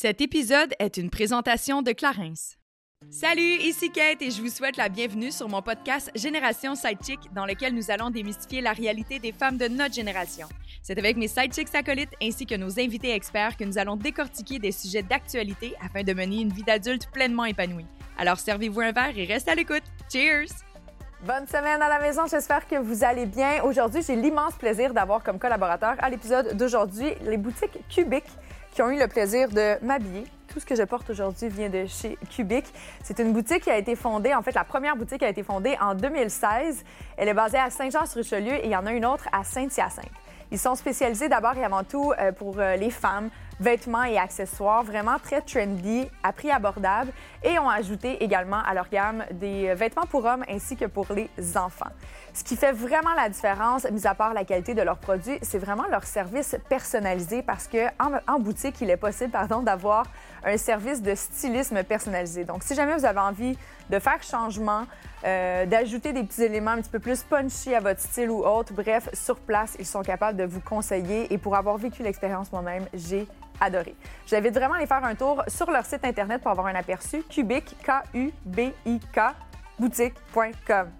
Cet épisode est une présentation de Clarence. Salut, ici Kate et je vous souhaite la bienvenue sur mon podcast Génération Sidechick dans lequel nous allons démystifier la réalité des femmes de notre génération. C'est avec mes sidechicks acolytes ainsi que nos invités experts que nous allons décortiquer des sujets d'actualité afin de mener une vie d'adulte pleinement épanouie. Alors servez-vous un verre et restez à l'écoute. Cheers! Bonne semaine à la maison, j'espère que vous allez bien. Aujourd'hui, j'ai l'immense plaisir d'avoir comme collaborateur à l'épisode d'aujourd'hui les boutiques Cubic qui ont eu le plaisir de m'habiller. Tout ce que je porte aujourd'hui vient de chez Cubic. C'est une boutique qui a été fondée, en fait, la première boutique a été fondée en 2016. Elle est basée à Saint-Jean-sur-Richelieu et il y en a une autre à Saint-Hyacinthe. Ils sont spécialisés d'abord et avant tout euh, pour euh, les femmes, vêtements et accessoires, vraiment très trendy, à prix abordable, et ont ajouté également à leur gamme des vêtements pour hommes ainsi que pour les enfants. Ce qui fait vraiment la différence, mis à part la qualité de leurs produits, c'est vraiment leur service personnalisé parce que en, boutique, il est possible, d'avoir un service de stylisme personnalisé. Donc, si jamais vous avez envie de faire changement, euh, d'ajouter des petits éléments un petit peu plus punchy à votre style ou autre, bref, sur place, ils sont capables de vous conseiller. Et pour avoir vécu l'expérience moi-même, j'ai adoré. J'invite vraiment à aller faire un tour sur leur site Internet pour avoir un aperçu. Cubic, K-U-B-I-K, boutique.com.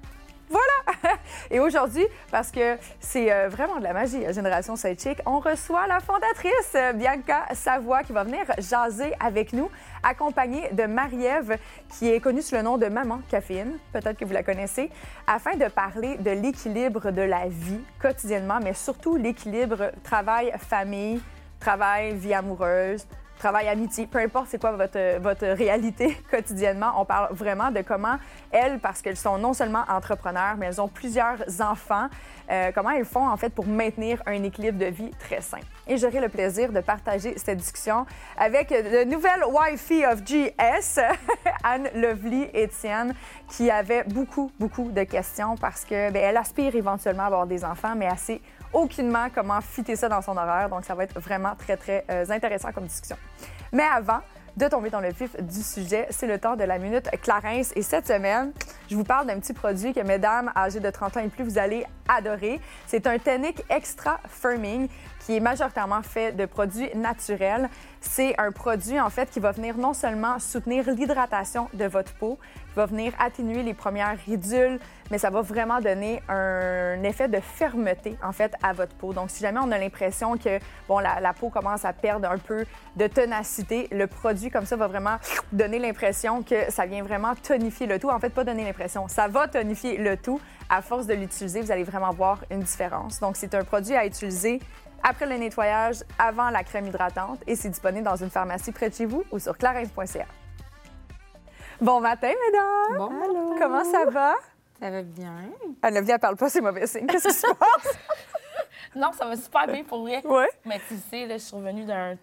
Voilà! Et aujourd'hui, parce que c'est euh, vraiment de la magie à Génération Sidechick, on reçoit la fondatrice euh, Bianca Savoie qui va venir jaser avec nous, accompagnée de Marie-Ève, qui est connue sous le nom de Maman Caféine, peut-être que vous la connaissez, afin de parler de l'équilibre de la vie quotidiennement, mais surtout l'équilibre travail-famille, travail, vie amoureuse, travail, amitié, peu importe c'est quoi votre, votre réalité quotidiennement, on parle vraiment de comment elles, parce qu'elles sont non seulement entrepreneurs, mais elles ont plusieurs enfants, euh, comment elles font en fait pour maintenir un équilibre de vie très sain. Et j'aurai le plaisir de partager cette discussion avec le nouvelle Wi-Fi of GS, Anne Lovely Étienne, qui avait beaucoup, beaucoup de questions parce que ben, aspire éventuellement à avoir des enfants, mais assez aucunement comment fitter ça dans son horaire. Donc, ça va être vraiment très, très euh, intéressant comme discussion. Mais avant de tomber dans le vif du sujet, c'est le temps de la minute Clarence. Et cette semaine, je vous parle d'un petit produit que, mesdames âgées de 30 ans et plus, vous allez adorer. C'est un tonic extra firming qui est majoritairement fait de produits naturels. C'est un produit, en fait, qui va venir non seulement soutenir l'hydratation de votre peau, qui va venir atténuer les premières ridules, mais ça va vraiment donner un effet de fermeté, en fait, à votre peau. Donc, si jamais on a l'impression que, bon, la, la, peau commence à perdre un peu de tenacité, le produit comme ça va vraiment donner l'impression que ça vient vraiment tonifier le tout. En fait, pas donner l'impression, ça va tonifier le tout. À force de l'utiliser, vous allez vraiment voir une différence. Donc, c'est un produit à utiliser après le nettoyage, avant la crème hydratante et c'est disponible dans une pharmacie près de chez vous ou sur clarins.ca. Bon matin, mesdames! Bon Allô? Comment ça va? Ça va bien. Elle ne vient, parle pas, c'est mauvais signe. Qu'est-ce qui se passe? non, ça va super bien pour vrai. Oui. Mais tu sais, là, je suis revenue d'un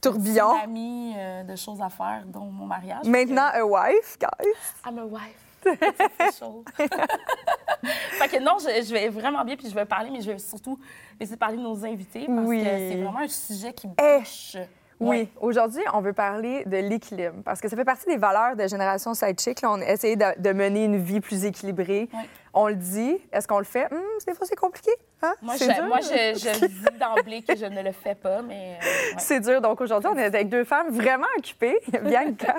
tourbillon ami euh, de choses à faire, dont mon mariage. Maintenant, que... a wife, guys. I'm a wife. Fait que non, je, je, vais vraiment bien, puis je vais parler, mais je vais surtout laisser parler nos invités parce oui. que c'est vraiment un sujet qui me touche. Oui, ouais. aujourd'hui, on veut parler de l'équilibre parce que ça fait partie des valeurs de Génération Sidechick. On essaie de, de, mener une vie plus équilibrée. Ouais. On le dit. Est-ce qu'on le fait? Hum, des fois, c'est compliqué. Hein? Moi, je, moi je, je dis d'emblée que je ne le fais pas, mais. Euh, ouais. C'est dur. Donc, aujourd'hui, on est avec deux femmes vraiment occupées. Bianca,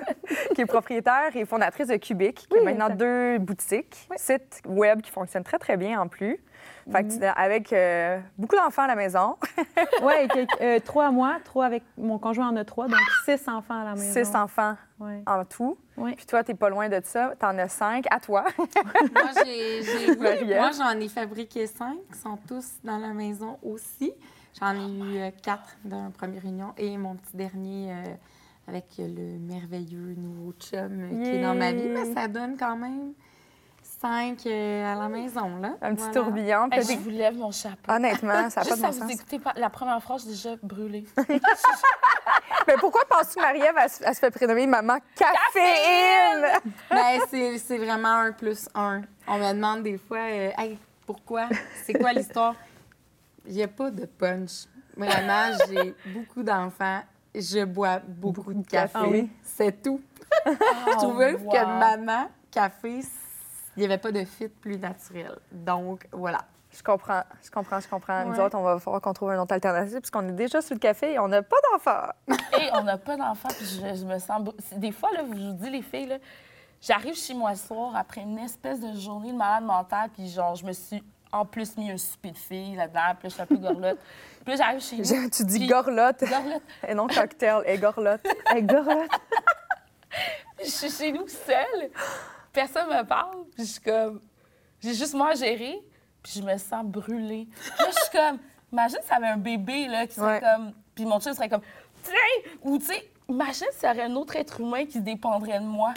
qui est propriétaire et fondatrice de Cubic, qui oui, a maintenant deux boutiques, oui. site web qui fonctionne très, très bien en plus. Fait que, Mm-hmm. avec euh, beaucoup d'enfants à la maison. oui, euh, trois à moi, trois avec mon conjoint en a trois, donc six enfants à la maison. Six enfants ouais. en tout. Puis toi, t'es pas loin de ça. T'en as cinq. À toi. moi, j'ai, moi, j'en ai fabriqué cinq. Ils sont tous dans la maison aussi. J'en ai eu euh, quatre dans la première réunion et mon petit dernier euh, avec le merveilleux nouveau chum euh, qui est dans ma vie. Mais ça donne quand même cinq euh, à la maison, là. Un petit voilà. tourbillon. Hey, je vous lève mon chapeau. Honnêtement, ça n'a pas de bon vous sens. écouter la première phrase, je suis déjà brûlée. Mais pourquoi penses-tu que Marie-Ève, elle, elle, se fait prénommer Maman Caféine? Ben, c'est, c'est vraiment un plus un. On me demande des fois, euh, hey, pourquoi? C'est quoi l'histoire? Il n'y a pas de punch. Vraiment, j'ai beaucoup d'enfants. Je bois beaucoup, de café. Ah oui? C'est tout. Oh, je trouvais wow. que maman, café, il n'y avait pas de fit plus naturel. Donc, voilà. Je comprends, je comprends, je comprends. Nous Ouais. autres, on va falloir qu'on trouve une autre alternative puisqu'on est déjà sur le café et on n'a pas d'enfant. Et on n'a pas d'enfant, puis je, je me sens. Des fois, là, je vous dis, les filles, là, j'arrive chez moi le soir après une espèce de journée de malade mentale, puis genre, je me suis en plus mis un souper de filles là-dedans, puis là, je suis un peu gorlotte. Puis là, j'arrive chez nous. Tu dis puis- gorlotte Gorlotte. et non cocktail et gorlotte. Avec Dorothée. Je suis chez nous seule. Personne me parle. Puis je suis comme. J'ai juste moi à gérer. Puis je me sens brûlée. Là, je suis comme. Imagine si ça avait un bébé, là, qui serait Ouais. comme. Puis mon chien serait comme. Tiens! Ou, tu sais, imagine s'il y aurait un autre être humain qui dépendrait de moi.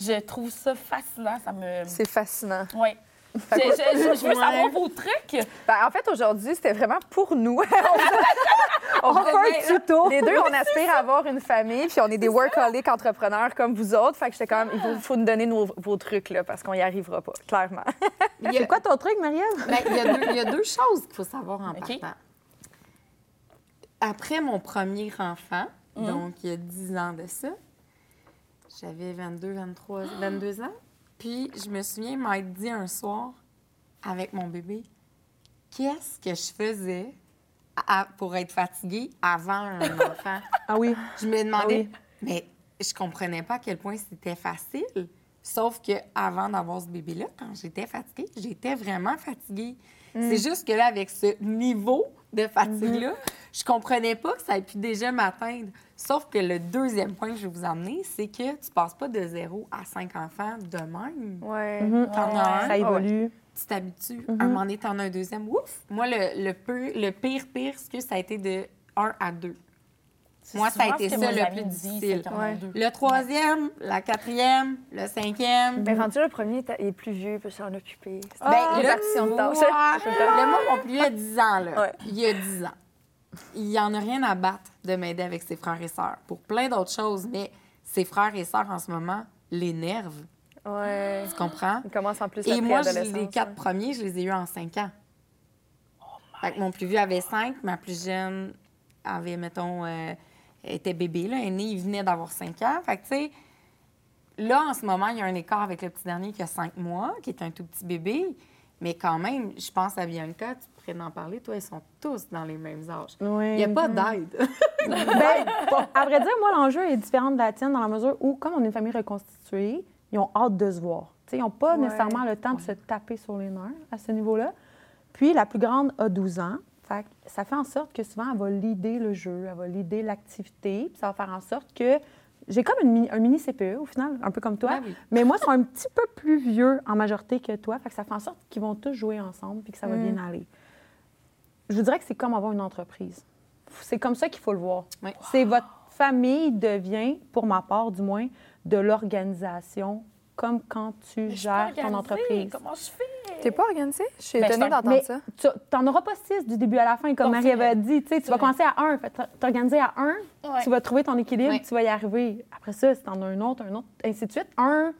Je trouve ça fascinant. Ça me. C'est fascinant. Oui. Je, je- je- veux Ouais. savoir vos trucs. Ben, en fait, aujourd'hui, c'était vraiment pour nous. on, On fait un tuto. Les deux, on aspire à avoir une famille, puis on est des workaholic entrepreneurs comme vous autres. Fait que j'étais quand même, il faut, faut nous donner nos- vos trucs, là, parce qu'on y arrivera pas, clairement. Il y a- C'est quoi ton truc, Marielle? Ben, il, y a deux, il y a deux choses qu'il faut savoir en OK. partant. Après mon premier enfant, Mhm. donc il y a 10 ans de ça, j'avais 22, 23, 22 ans. Puis je me souviens m'être dit un soir avec mon bébé, qu'est-ce que je faisais à- pour être fatiguée avant un enfant? Ah oui. Je me demandais, Ah mais je comprenais pas à quel point c'était facile. Sauf que avant d'avoir ce bébé-là, quand j'étais fatiguée, j'étais vraiment fatiguée. C'est juste que là, avec ce niveau de fatigue-là, je comprenais pas que ça ait pu déjà m'atteindre. Sauf que le deuxième point que je vais vous emmener, c'est que tu passes pas de zéro à cinq enfants de même. Ouais. Mhm. T'en as un, Ça évolue. tu t'habitues. Un moment donné, t'en as un deuxième. Ouf! Moi, le, le, peu- le pire, pire, ce que ça a été de 1 à 2. C'est Moi, ça a été ça le plus c'est difficile. Ouais. Le troisième, la quatrième, le cinquième. Mais rendu le premier, il est plus vieux, peut s'en occuper. C'est Ben, répartition de tu tâches. vois, le mot mon plus vieux a 10 ans, là. Ouais. Il y a 10 ans. Il n'y en a rien à battre de m'aider avec ses frères et sœurs pour plein d'autres choses, mais ses frères et sœurs, en ce moment, l'énervent. Ouais. Tu comprends? Il commence en plus Et moi, les quatre ouais. premiers, je les ai eus en 5 ans. Fait que mon plus vieux avait 5, ma plus jeune avait, mettons, euh, était bébé, là, aîné, il venait d'avoir 5 ans. Fait que, tu sais, là, en ce moment, il y a un écart avec le petit dernier qui a 5 mois, qui est un tout petit bébé. Mais quand même, je pense à Bianca, tu pourrais en parler, toi, ils sont tous dans les mêmes âges. Oui. Il n'y a pas d'aide. Ben, à vrai dire, moi, l'enjeu est différent de la tienne dans la mesure où, comme on est une famille reconstituée, ils ont hâte de se voir. Ils n'ont pas Ouais. nécessairement le temps de se taper sur les nerfs à ce niveau-là. Puis, la plus grande a 12 ans. Fait ça fait en sorte que souvent, elle va leader le jeu, elle va leader l'activité. Puis ça va faire en sorte que j'ai comme une un mini CPE au final, un peu comme toi. Oui. Mais moi, ils sont un petit peu plus vieux en majorité que toi. Fait que ça fait en sorte qu'ils vont tous jouer ensemble puis que ça va Mm. bien aller. Je vous dirais que c'est comme avoir une entreprise. C'est comme ça qu'il faut le voir. Oui. C'est votre famille devient, pour ma part du moins, de l'organisation, comme quand tu Mais je suis gères pas ton organisée. entreprise. Comment je fais? T'es pas organisée? Je suis Ben, étonnée d'entendre ça. tu n'en auras pas six du début à la fin, comme Marie avait dit. Tu sais, tu C'est vas vrai. commencer à un, t'organiser à un, Ouais. tu vas trouver ton équilibre, Ouais. tu vas y arriver. Après ça, si t'en as un autre, un autre, ainsi de suite. Un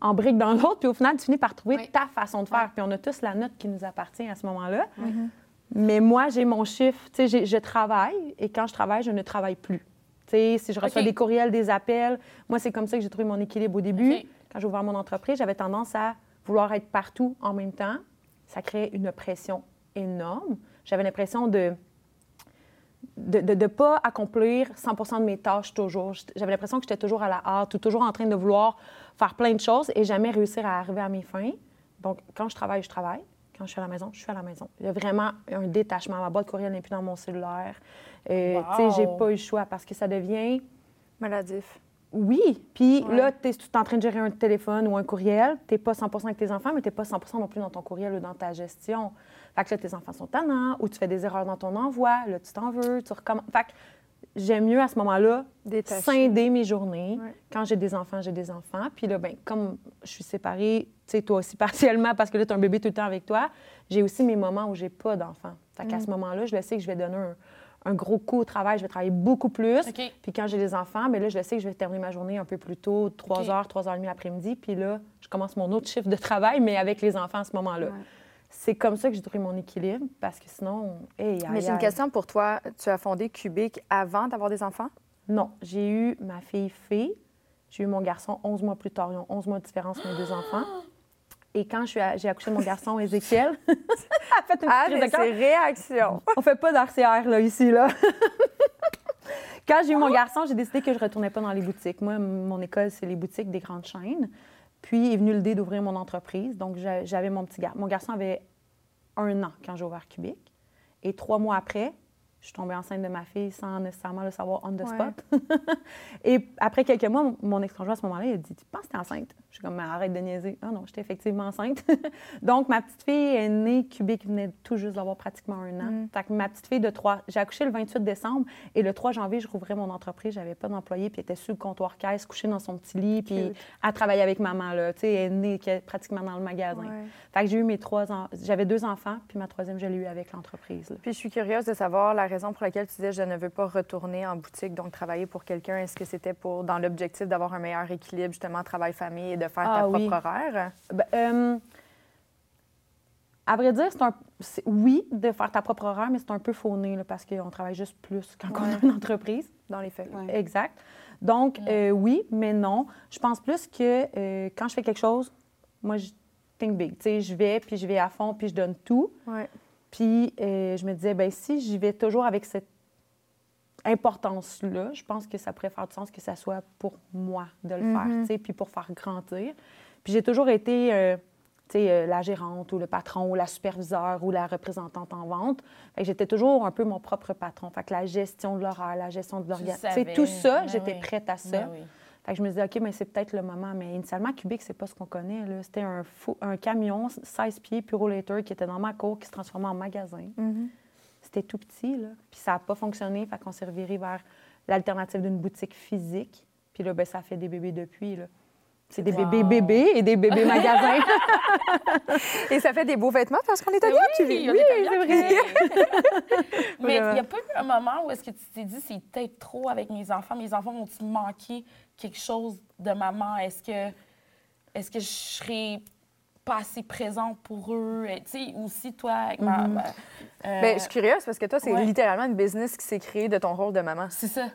en brique dans l'autre, puis au final, tu finis par trouver Ouais. ta façon de faire. Puis on a tous la note qui nous appartient à ce moment-là. Mais moi, j'ai mon chiffre, tu sais, je travaille, et quand je travaille, je ne travaille plus. Tu sais, si je reçois des courriels, des appels, moi, c'est comme ça que j'ai trouvé mon équilibre au début. Quand j'ai ouvert mon entreprise, j'avais tendance à vouloir être partout en même temps. Ça créait une pression énorme. J'avais l'impression de de ne pas accomplir 100 de mes tâches toujours. J'avais l'impression que j'étais toujours à la hâte ou toujours en train de vouloir faire plein de choses et jamais réussir à arriver à mes fins. Donc, quand je travaille, je travaille. Quand je suis à la maison, je suis à la maison. Il y a vraiment un détachement. Ma boîte courriel n'est plus dans mon cellulaire. Euh, Tu sais, j'ai Wow. pas eu le choix parce que ça devient Maladif. oui. Puis Ouais. là, tu es, en train de gérer un téléphone ou un courriel. Tu n'es pas 100% avec tes enfants, mais tu n'es pas 100% non plus dans ton courriel ou dans ta gestion. Fait que là, tes enfants sont tannants ou tu fais des erreurs dans ton envoi. Là, tu t'en veux, tu recommences. Fait que j'aime mieux à ce moment-là Détaché. scinder mes journées. Ouais. Quand j'ai des enfants, j'ai des enfants. Puis là, ben, comme je suis séparée, tu sais, toi aussi partiellement, parce que là, tu as un bébé tout le temps avec toi, j'ai aussi mes moments où j'ai pas d'enfants. Fait qu'à Mm. ce moment-là, je le sais que je vais donner un, un gros coup au travail. Je vais travailler beaucoup plus. OK. Puis quand j'ai des enfants, bien là, je sais que je vais terminer ma journée un peu plus tôt, 3 OK. heures, 3 heures et demie l'après-midi. Puis là, je commence mon autre chiffre de travail, mais avec les enfants à ce moment-là. Ouais. C'est comme ça que j'ai trouvé mon équilibre, parce que sinon, hey, aïe, Mais j'ai une aïe. question pour toi. Tu as fondé Cubic avant d'avoir des enfants? Non, j'ai eu ma fille fille. J'ai eu mon garçon 11 mois plus tard. Ils ont 11 mois de différence, mes deux enfants. Et quand j'ai accouché de mon garçon, Ézéchiel, a fait une ah, mais c'est réaction. On fait pas d'RCR, là, ici, là. quand j'ai eu mon garçon, j'ai décidé que je retournais pas dans les boutiques. Moi, mon école, c'est les boutiques des grandes chaînes. Puis est venu l'idée d'ouvrir mon entreprise. Donc, j'avais mon petit garçon. Mon garçon avait un an quand j'ai ouvert Cubic. Et trois mois après, je suis tombée enceinte de ma fille sans nécessairement le savoir on the spot. et après quelques mois, mon ex-conjoint à ce moment-là, il a dit Tu penses que t'es enceinte? Je suis comme Arrête de niaiser. Ah non, j'étais effectivement enceinte. Donc, ma petite fille est née cubique, venait tout juste d'avoir pratiquement un an. Mm. Fait que ma petite fille de trois, j'ai accouché le 28 décembre et le 3 janvier, je rouvrais mon entreprise. J'avais pas d'employé, puis elle était sous le comptoir caisse, couchée dans son petit lit, puis à travailler avec maman. Là. Tu sais, elle est née pratiquement dans le magasin. Fait que j'ai eu mes trois ans. J'avais deux enfants, puis ma troisième, je l'ai eu avec l'entreprise. Puis je suis curieuse de savoir la raison pour laquelle tu disais je ne veux pas retourner en boutique, donc travailler pour quelqu'un. Est-ce que c'était pour dans l'objectif d'avoir un meilleur équilibre, justement, travail-famille et de faire ta ah propre horaire? Ben, euh, à vrai dire, c'est un, oui, de faire ta propre horaire, mais c'est un peu fauné parce qu'on travaille juste plus quand on a une entreprise. Dans les faits. Exact. Donc, euh, oui, mais non. Je pense plus que euh, quand je fais quelque chose, moi, je think big. Tu sais, je vais, puis je vais à fond, puis je donne tout. Puis euh, je me disais, ben si j'y vais toujours avec cette importance-là, je pense que ça pourrait faire du sens que ça soit pour moi de le faire, mhm. tu sais, puis pour faire grandir. Puis j'ai toujours été, euh, tu sais, euh, la gérante ou le patron ou la superviseure ou la représentante en vente. J'étais toujours un peu mon propre patron. Fait que la gestion de l'horaire, la gestion de l'organisation, tout ça, ben j'étais prête à ça. Ben fait que je me disais, OK, mais c'est peut-être le moment. Mais initialement, Cubic, c'est pas ce qu'on connaît. C'était un, un camion 16 pieds Purolator qui était dans ma cour, qui se transformait en magasin. Mm-hmm. C'était tout petit, là. Puis ça n'a pas fonctionné. Fait qu'on s'est reviré vers l'alternative d'une boutique physique. Puis là, ben, ça fait des bébés depuis, là. C'est des bébés bébés et des bébés magasins. et ça fait des beaux vêtements parce qu'on est habillés oui, oui, oui c'est vrai. Mais il n'y a pas eu un moment où est-ce que tu t'es dit c'est peut-être trop avec mes enfants? Mes enfants vont-ils manquer quelque chose de maman? Est-ce que, est-ce que je serais pas assez présente pour eux? Tu sais, aussi, toi, avec ma... Mm-hmm. Euh, ben, je suis curieuse parce que toi, c'est littéralement une business qui s'est créée de ton rôle de maman. C'est ça.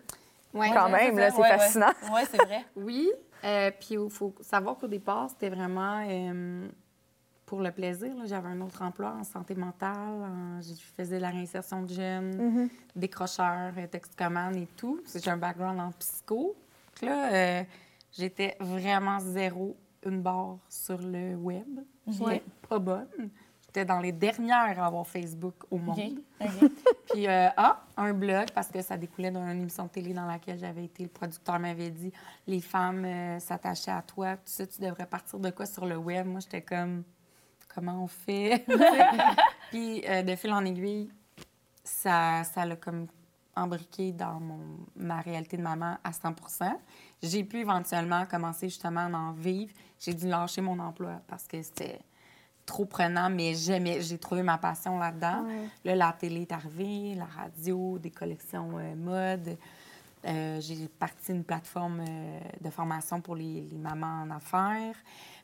Ouais, Quand même, là, c'est fascinant. Oui, c'est vrai. oui. Euh, puis il faut savoir qu'au départ, c'était vraiment euh, pour le plaisir. J'avais un autre emploi en santé mentale. je faisais de la réinsertion de jeunes, mm-hmm. décrocheurs, toxicomane et tout. J'ai un background en psycho là, euh, j'étais vraiment zéro une barre sur le web. J'étais pas bonne. J'étais dans les dernières à avoir Facebook au monde. Puis, euh, ah, un blog, parce que ça découlait d'une émission de télé dans laquelle j'avais été. Le producteur m'avait dit les femmes euh, s'attachaient à toi, tout ça, tu devrais partir de quoi sur le web? Moi, j'étais comme comment on fait? Puis, de fil en aiguille, ça, ça l'a comme embriqué dans mon, ma réalité de maman à 100% J'ai pu éventuellement commencer justement à en vivre. J'ai dû lâcher mon emploi parce que c'était trop prenant, mais j'ai trouvé ma passion là-dedans. Là, la télé est arrivée, la radio, des collections euh, mode. Euh, j'ai parti d'une plateforme euh, de formation pour les, les, mamans en affaires.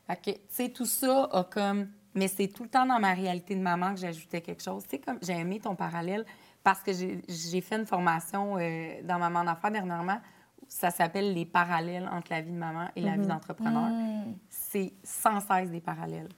Fait que, tu sais, tout ça a comme... Mais c'est tout le temps dans ma réalité de maman que j'ajoutais quelque chose. Tu sais, comme j'ai aimé ton parallèle parce que j'ai fait une formation dans Maman d'enfant dernièrement. Ça s'appelle les parallèles entre la vie de maman et la vie mhm. d'entrepreneur. Mm. C'est sans cesse des parallèles.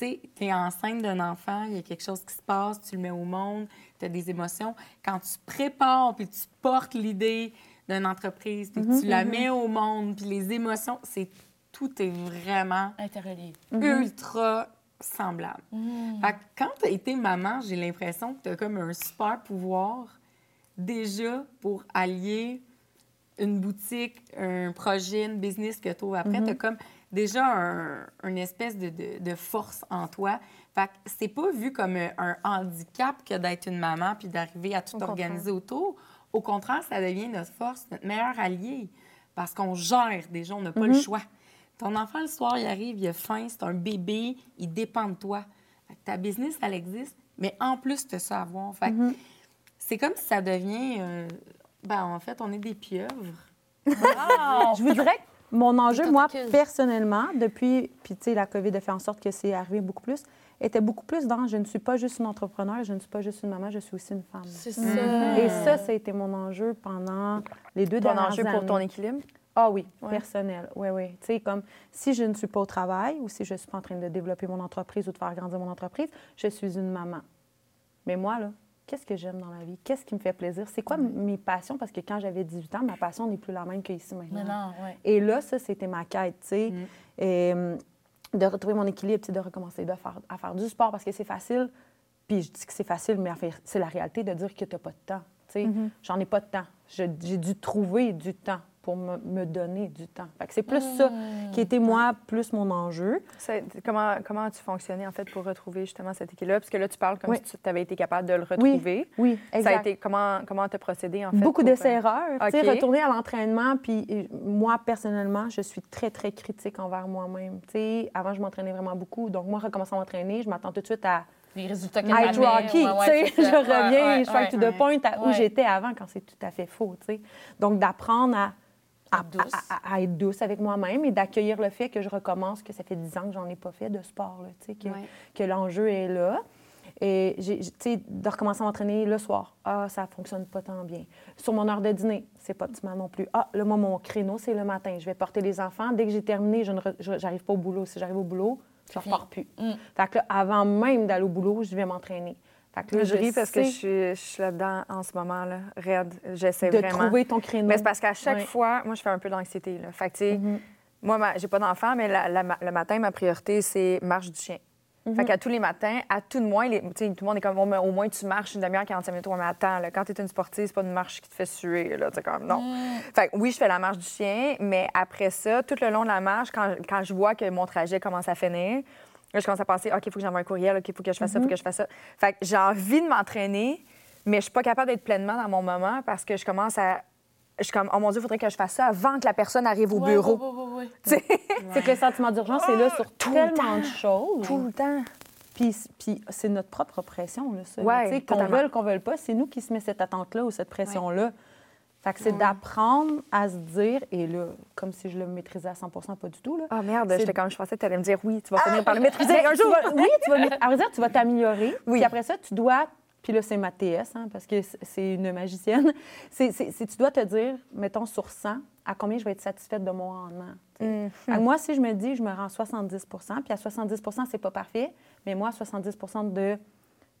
Tu es enceinte d'un enfant, il y a quelque chose qui se passe, tu le mets au monde, tu as des émotions. Quand tu prépares puis tu portes l'idée d'une entreprise, tu mhm, la mhm. mets au monde, puis les émotions, c'est tout est vraiment interrelié. Ultra semblable. Mm. quand tu as été maman, j'ai l'impression que tu as comme un super pouvoir déjà pour allier une boutique, un projet, une business que tu as après. Tu as comme déjà un, une espèce de, de, force en toi. Fait que c'est pas vu comme un handicap que d'être une maman puis d'arriver à tout organiser autour. Au contraire, ça devient notre force, notre meilleur allié parce qu'on gère déjà, on n'a pas le mm-hmm. choix. Ton enfant, le soir, il arrive, il a faim, c'est un bébé, il dépend de toi. ta business, elle existe, mais en plus, tu as ça à voir. Fait mm-hmm. C'est comme si ça devient. Euh, ben, en fait, on est des pieuvres. Je vous dirais que mon enjeu, moi, personnellement, depuis. Puis, tu sais, la COVID a fait en sorte que c'est arrivé beaucoup plus était beaucoup plus dans je ne suis pas juste une entrepreneur, je ne suis pas juste une maman, je suis aussi une femme. C'est ça. Et ça, ça a été mon enjeu pendant les deux ton dernières enjeu pour ton équilibre? Ah oui, personnel. Oui, oui. Tu sais, comme si je ne suis pas au travail ou si je ne suis pas en train de développer mon entreprise ou de faire grandir mon entreprise, je suis une maman. Mais moi, là, qu'est-ce que j'aime dans la vie? Qu'est-ce qui me fait plaisir? C'est quoi mes passions? Parce que quand j'avais 18 ans, ma passion n'est plus la même qu'ici maintenant. non, ouais. Et là, ça, c'était ma quête, tu sais. Mm. Et de retrouver mon équilibre, de recommencer de faire, à faire du sport parce que c'est facile. Puis je dis que c'est facile, mais c'est la réalité de dire que tu n'as pas de temps. Tu sais, j'en ai pas de temps. J'ai dû trouver du temps pour me, me donner du temps. C'est plus ça qui était, moi, plus mon enjeu. Comment, comment as-tu fonctionné, en fait, pour retrouver justement cet équilibre? Parce que là, tu parles comme Oui. si tu avais été capable de le retrouver. Oui, Ça a été, comment comment as procédé, en fait? Beaucoup euh, d'essais-erreurs. Tu sais, OK. retourner à l'entraînement, puis euh, moi, personnellement, je suis très, très critique envers moi-même. Tu sais, avant, je m'entraînais vraiment beaucoup. Donc, moi, recommencer à m'entraîner, je m'attends tout de suite à Les résultats qu'elle être avait, Rocky. ouais, ouais, tu sais, c'est je reviens, Ouais, je ouais, fais to ouais. the point à où j'étais avant quand c'est tout à fait faux. Tu sais. Donc, d'apprendre à, à, Être douce. à- à être douce avec moi-même et d'accueillir le fait que je recommence, que ça fait 10 ans que j'en ai pas fait de sport, là, que, Ouais. que l'enjeu est là. Et de recommencer à m'entraîner le soir. Ah, ça fonctionne pas tant bien. Sur mon heure de dîner, c'est pas optimal non plus. Ah, là, moi, mon créneau, c'est le matin. Je vais porter les enfants. Dès que j'ai terminé, je j'arrive pas au boulot. Si j'arrive au boulot, je ne repars plus. Mm. Fait que là, avant même d'aller au boulot, je vais m'entraîner. Fait que là, Je ris parce que je suis, je suis là-dedans en ce moment, là, raide. J'essaie de vraiment. trouver ton créneau. Mais c'est parce qu'à chaque fois, moi, je fais un peu d'anxiété. Là. Fait que, tu sais, Mhm. moi, ma- j'ai pas d'enfant, mais la- la- le matin, ma priorité, c'est marche du chien. Mhm. Fait qu'à tous les matins, à tout de moins, les, tout le monde est comme, Bon, mais au moins, tu marches une demi-heure, 45 minutes. Ouais, mais attends, là, quand tu es une sportive, c'est pas une marche qui te fait suer. Là, Tu comme, non. Fait que oui, je fais la marche du chien, mais après ça, tout le long de la marche, quand, quand je vois que mon trajet commence à finir, là, je commence à penser, OK, il faut que j'envoie un courriel, OK, il faut que je fasse ça, il faut que je fasse ça. Fait que j'ai envie de m'entraîner, mais je suis pas capable d'être pleinement dans mon moment parce que je commence à. Je suis comme, oh mon Dieu, il faudrait que je fasse ça avant que la personne arrive au Ouais, bureau. ouais, ouais, C'est que le sentiment d'urgence, c'est là sur Tout le tellement temps. de choses. Tout le temps. Puis, puis c'est notre propre pression, là, ça. Qu'on veuille, qu'on veuille pas, c'est nous qui se met cette attente-là ou cette pression-là. Fait que c'est d'apprendre à se dire, et là, comme si je le maîtrisais à 100% pas du tout, là. Ah merde, j'étais comme, je pensais que tu allais me dire oui, tu vas finir par le maîtriser un tu jour. vas- oui, tu vas, à dire, tu vas t'améliorer. Oui. Puis après ça, tu dois, puis là, c'est ma TS, hein, parce que c'est une magicienne, c'est, tu dois te dire, mettons, sur 100, à combien je vais être satisfaite de mon rendement. tu. Mhm. Que moi, si je me dis, je me rends à 70 puis à 70 c'est pas parfait, mais moi, à 70 de,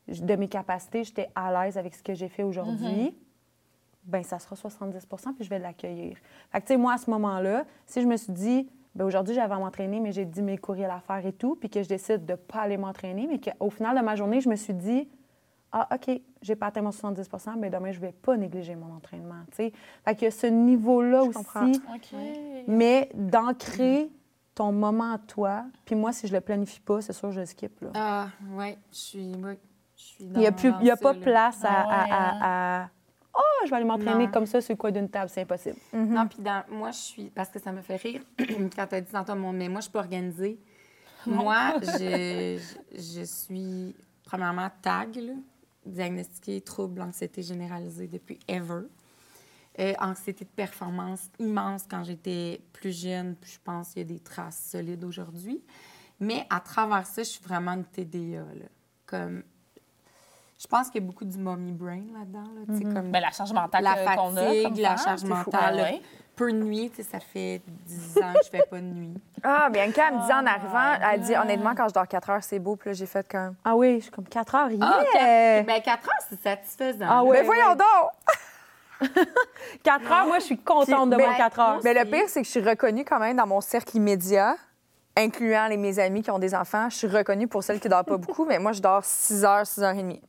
de mes capacités, j'étais à l'aise avec ce que j'ai fait aujourd'hui, ben ça sera 70% puis je vais l'accueillir. Fait que, tu sais, moi, à ce moment-là, si je me suis dit, ben aujourd'hui, j'avais à m'entraîner, mais j'ai 10 000 courriels à faire et tout, puis que je décide de pas aller m'entraîner, mais qu'au final de ma journée, je me suis dit, ah, OK, j'ai pas atteint mon 70 mais demain, je vais pas négliger mon entraînement, tu sais. Fait que ce niveau-là Je comprends. aussi, OK. mais d'ancrer ton moment à toi. Puis moi, si je le planifie pas, c'est sûr, je le skip. Là. Ah, ouais, je suis. ouais, je suis Il n'y a, plus, il y a pas là. place à. Ah à- ouais, à- à- Oh, je vais aller m'entraîner comme ça sur le coin d'une table, c'est impossible. Non, puis dans- moi, je suis. Parce que ça me fait rire quand tu as dit tantôt, mon, mais moi, je suis pas organisée. Moi, je, je, je suis, premièrement, TAG, là, diagnostiquée trouble anxiété généralisée depuis ever. Euh, anxiété de performance immense quand j'étais plus jeune, puis je pense qu'il y a des traces solides aujourd'hui. Mais à travers ça, je suis vraiment une TDA. Là. Comme, je pense qu'il y a beaucoup du mommy brain là-dedans. Là, sais, comme Ben, la charge mentale la qu'on a fatigue, comme la charge fou. mentale. Ouais, ouais. Peu de nuit, tu sais, ça fait 10 ans que je fais pas de nuit. Ah, Bianca, elle me dit en Oh arrivant, elle dit honnêtement, quand je dors 4 heures, c'est beau. Puis là, j'ai fait comme. Ah oui, je suis comme 4 heures. Yeah! Ah, quatre- ben 4 heures, c'est satisfaisant. Ah là. ouais. Mais voyons donc! 4 heures, moi, je suis contente de mon ben, 4 heures. Mais le pire, c'est que je suis reconnue quand même dans mon cercle immédiat, incluant les, mes amis qui ont des enfants. Je suis reconnue pour celles qui ne dorment pas beaucoup, mais moi, je dors 6 heures, 6 heures et demie.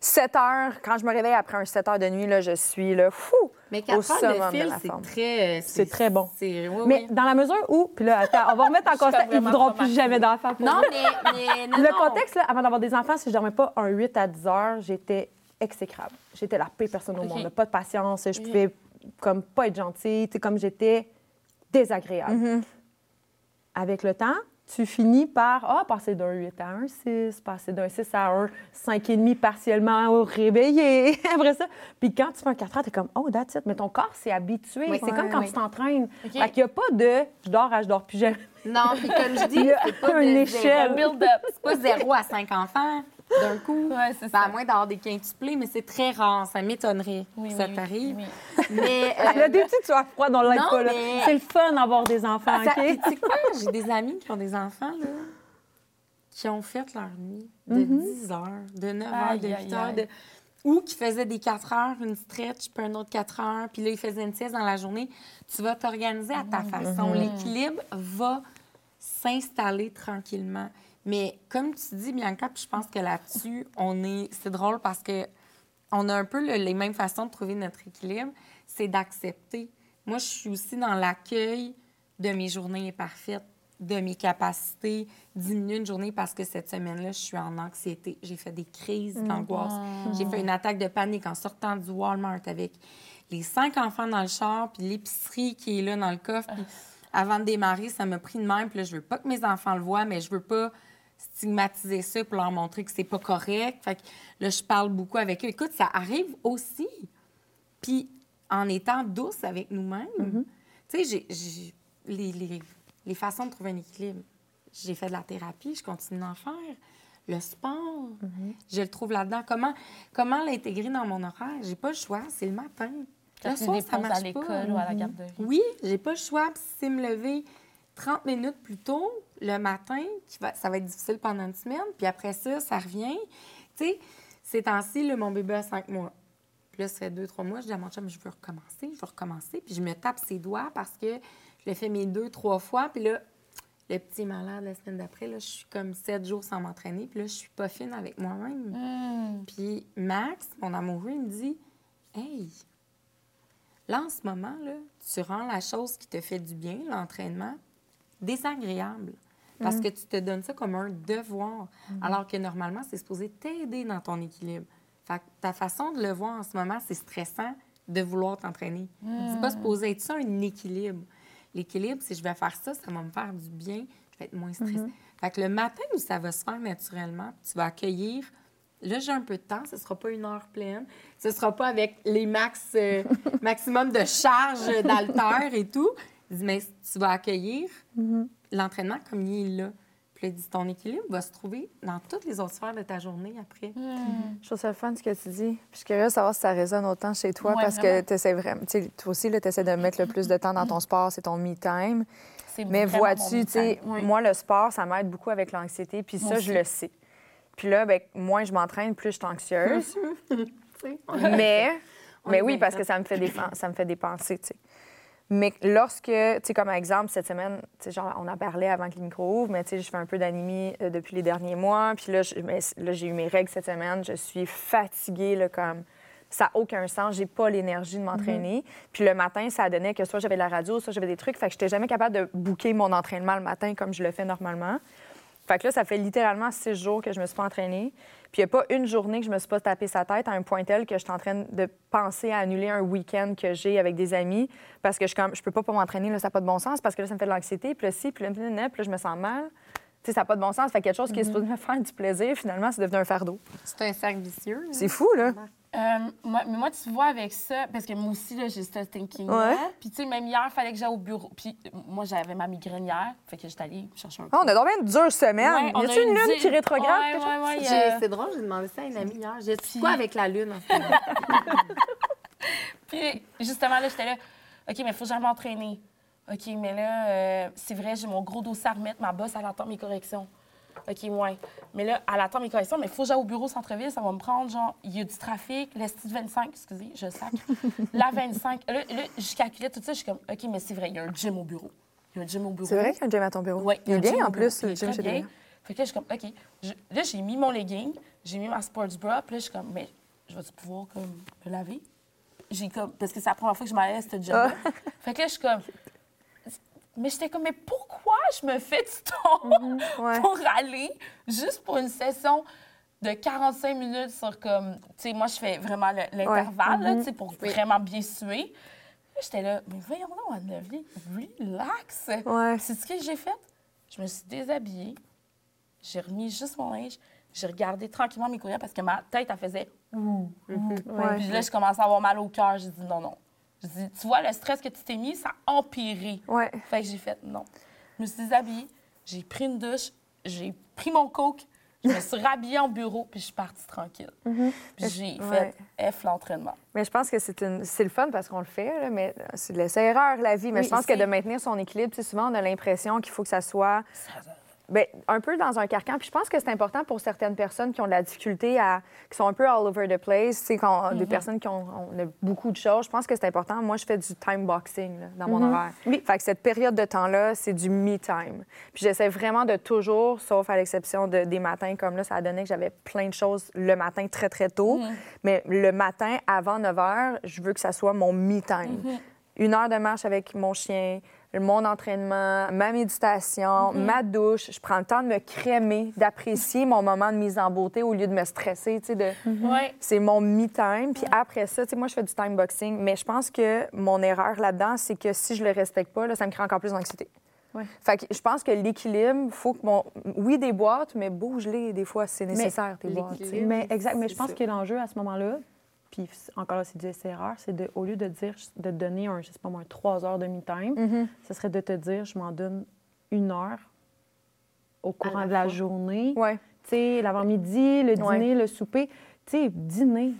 7 heures, quand je me réveille après un 7 heures de nuit, là, je suis là, fou! Mais au 4 heures summum de la c'est forme. très... euh, C'est très bon. oui, Mais oui. dans la mesure où, puis là, attends, on va remettre en contexte, ils vraiment voudront plus jamais d'enfants. pour Non, mais, mais non, Le non. contexte, là, avant d'avoir des enfants, si je dormais pas un 8 à 10 heures, j'étais exécrable. J'étais la pire personne au monde. Pas de patience. Je pouvais comme pas être gentille. Tu sais, comme j'étais désagréable. Avec le temps, tu finis par ah, passer d'un 8 à un 6, passer d'un 6 à un 5,5 partiellement au réveillé. Après ça. Puis quand tu fais un 4 heures, tu es comme oh, that's it. Mais ton corps s'est habitué. Oui. c'est comme quand oui. tu t'entraînes. OK. Fait qu'il n'y a pas de je dors à je dors plus jamais. Non, puis comme je Il dis, c'est pas une de échelle. Build-up. C'est pas 0 à 5 enfants. D'un coup. Ouais, c'est Ben, à moins d'avoir des quintuplés, mais c'est très rare. Ça m'étonnerait Oui, que ça oui, t'arrive. oui. Mais, Elle a euh, des petites soirs froides dans pas, mais- C'est le fun d'avoir des enfants, ça- OK? puis tu sais quoi? J'ai des amis qui ont des enfants, là, qui ont fait leur nuit de Mm-hmm. 10 heures, de 9 heures, Aïe, de 8 aïe, heures, aïe. de... ou qui faisaient des 4 heures, une stretch, puis un autre 4 heures, puis là, ils faisaient une sieste dans la journée. Tu vas t'organiser à ta façon. L'équilibre va s'installer tranquillement. Mais comme tu dis, Bianca, puis je pense que là-dessus, on est... C'est drôle parce que on a un peu le- les mêmes façons de trouver notre équilibre, c'est d'accepter. Moi, je suis aussi dans l'accueil de mes journées imparfaites, de mes capacités, diminuer une journée parce que cette semaine-là, je suis en anxiété. J'ai fait des crises d'angoisse. J'ai fait une attaque de panique en sortant du Walmart avec les cinq enfants dans le char, puis l'épicerie qui est là dans le coffre. Puis avant de démarrer, ça m'a pris de même. Puis là, je veux pas que mes enfants le voient, mais je veux pas stigmatiser ça pour leur montrer que c'est pas correct. Fait que là, je parle beaucoup avec eux. Écoute, ça arrive aussi. Puis en étant douce avec nous-mêmes, tu sais, j'ai- les, les- les façons de trouver un équilibre. J'ai fait de la thérapie, je continue d'en faire. Le sport, je le trouve là-dedans. Comment, comment l'intégrer dans mon horaire? J'ai pas le choix, c'est le matin. Le soir, ça pauses à marche l'école pas. ou à la garderie. Oui, j'ai pas le choix. Puis si c'est me lever 30 minutes plus tôt le matin, qui va, ça va être difficile pendant une semaine. Puis après ça, ça revient. Tu sais, ces temps-ci, mon bébé a 5 mois. Puis là, ça fait deux, trois mois, je dis à mon chum, je veux recommencer, je veux recommencer. Puis je me tape ses doigts parce que je l'ai fait mes deux, trois fois. Puis là, le petit malade la semaine d'après, là, je suis comme sept jours sans m'entraîner. Puis là, je suis pas fine avec moi-même. Hum. Puis Max, mon amoureux, il me dit Hey, là, en ce moment, là, tu rends la chose qui te fait du bien, l'entraînement, désagréable. Parce que tu te donnes ça comme un devoir, alors que normalement, c'est supposé t'aider dans ton équilibre. Fait que ta façon de le voir en ce moment, c'est stressant de vouloir t'entraîner. C'est pas supposé être ça, un équilibre. L'équilibre, si je vais faire ça, ça va me faire du bien, je vais être moins stressée. Fait que le matin où ça va se faire naturellement, tu vas accueillir Là, j'ai un peu de temps, ce sera pas une heure pleine. Ce sera pas avec les max, euh, maximum de charge d'haltère et tout. Mais tu vas accueillir l'entraînement comme il est là. Puis il dit, ton équilibre va se trouver dans toutes les autres sphères de ta journée après. Je trouve ça le fun ce que tu dis. Puis je suis curieuse de savoir si ça résonne autant chez toi Ouais, parce que tu essaies vraiment. Tu sais, toi aussi, tu essaies de mettre le plus de temps dans ton sport, c'est ton me time. C'est Mais vois-tu, mon tu sais, me-time. Oui. moi, le sport, ça m'aide beaucoup avec l'anxiété. Puis Moi ça, je le sais. Puis là, ben, moins je m'entraîne, plus je suis anxieuse. Mais, mais oui, parce que ça me fait, des, ça me fait dépenser, tu sais. Mais lorsque, tu sais, comme exemple, cette semaine, tu sais, genre, on a parlé avant que les micros ouvrent, mais tu sais, je fais un peu d'anémie euh, depuis les derniers mois. Puis là, j'ai eu mes règles cette semaine. Je suis fatiguée, là, comme... Ça n'a aucun sens. J'ai pas l'énergie de m'entraîner. Puis le matin, ça donnait que soit j'avais de la radio, soit j'avais des trucs. Fait que j'étais jamais capable de booker mon entraînement le matin comme je le fais normalement. Fait que là, ça fait littéralement six jours que je me suis pas entraînée. Puis il n'y a pas une journée que je me suis pas tapé sa tête à un point tel que je suis en train de penser à annuler un week-end que j'ai avec des amis parce que je, comme, je peux pas pas m'entraîner, là, ça n'a pas de bon sens parce que là, ça me fait de l'anxiété. Puis là, si, puis là, puis là, je me sens mal. Tu sais, ça n'a pas de bon sens. Fait que quelque chose qui est supposé me faire du plaisir, finalement, c'est devenu un fardeau. C'est un cercle vicieux. C'est fou, là. Euh, moi, mais moi, tu vois, avec ça, parce que moi aussi, là, j'ai ce thinking-là. Ouais. Puis, tu sais, même hier, il fallait que j'aille au bureau. Puis, moi, j'avais ma migraine hier. Fait que j'étais allée chercher un Ah, on a bien une dure semaine. Ouais, on y a a-tu une une lune dure- qui rétrograde? Ouais, ouais, ouais, euh, C'est drôle, j'ai demandé ça à une amie hier. J'ai dit Puis- quoi avec la lune en? Puis, justement, là, j'étais là, OK, mais il faut que j'aille m'entraîner. OK, mais là, euh, c'est vrai, j'ai mon gros dossier à remettre. Ma boss, elle attend mes corrections. OK, ouais. Mais là, elle attend mes corrections, mais il faut que j'aille au bureau centre-ville. Ça va me prendre, genre, il y a du trafic. L'esti de 25, excusez, je sac. La 25. Là, là, je calculais tout ça. Je suis comme, OK, mais c'est vrai, il y a un gym au bureau. Il y a un gym au bureau. C'est vrai qu'il y a un gym à ton bureau? Oui, il est un bien, gym en plus, le gym chez bien. Fait que là, je suis comme, OK. Je- là, j'ai mis mon legging, j'ai mis ma sports bra, puis là, je suis comme, mais je vais-tu pouvoir, comme, me laver? J'ai comme, parce que c'est la première fois que je m'allais à ce gym-là. Ah. Fait que là, je suis comme, mais j'étais comme, mais pourquoi je me fais du temps Mhm, ouais. pour aller juste pour une session de 45 minutes sur comme, tu sais, moi, je fais vraiment le- l'intervalle, là, tu sais, pour vraiment bien suer. J'étais là, mais voyons donc, Anne-Neuville, relax. Ouais. C'est ce que j'ai fait. Je me suis déshabillée, j'ai remis juste mon linge, j'ai regardé tranquillement mes courriels parce que ma tête, elle faisait ouh. Ouais. Puis là, je commençais à avoir mal au cœur. J'ai dit non, non. Je dis, tu vois, le stress que tu t'es mis, ça a empiré. Ouais. Fait que j'ai fait non. Je me suis déshabillée, j'ai pris une douche, j'ai pris mon coke, Je me suis rhabillée en bureau, puis je suis partie tranquille. Mm-hmm. Puis j'ai Ouais. fait F l'entraînement. Mais je pense que c'est une... le fun parce qu'on le fait, là, mais c'est de l'essai-erreur, la vie. Mais Oui, je pense que de maintenir son équilibre, souvent, on a l'impression qu'il faut que ça soit ben, un peu dans un carcan. Puis je pense que c'est important pour certaines personnes qui ont de la difficulté à. qui sont un peu all over the place. Sais, quand Mm-hmm. des personnes qui ont, on a beaucoup de choses. Je pense que c'est important. Moi, je fais du time boxing là, dans mon horaire. Oui. Fait que cette période de temps-là, c'est du me time. Puis j'essaie vraiment de toujours, sauf à l'exception de, des matins comme là, ça a donné que j'avais plein de choses le matin très, très tôt. Mais le matin, avant 9 h, je veux que ça soit mon me time. Une heure de marche avec mon chien, mon entraînement, ma méditation, ma douche. Je prends le temps de me crémer, d'apprécier mon moment de mise en beauté au lieu de me stresser, tu sais, de... Ouais. C'est mon me-time. Puis après ça, tu sais, moi, je fais du time boxing, mais je pense que mon erreur là-dedans, c'est que si je le respecte pas, là, ça me crée encore plus d'anxiété. Ouais. Fait que je pense que l'équilibre, faut que mon. Oui, des boîtes, mais bouge-les des fois, c'est nécessaire, tes boîtes. Mais exact, mais je pense ça. que l'enjeu à ce moment-là, puis encore là, c'est du essai-erreur, c'est de, au lieu de dire, de te donner un, je sais pas moi, trois heures de me-time, Mhm. ce serait de te dire, je m'en donne une heure au courant la de la fois. journée. Ouais. Tu sais, l'avant-midi, le Ouais. dîner, le souper. Tu sais, dîner.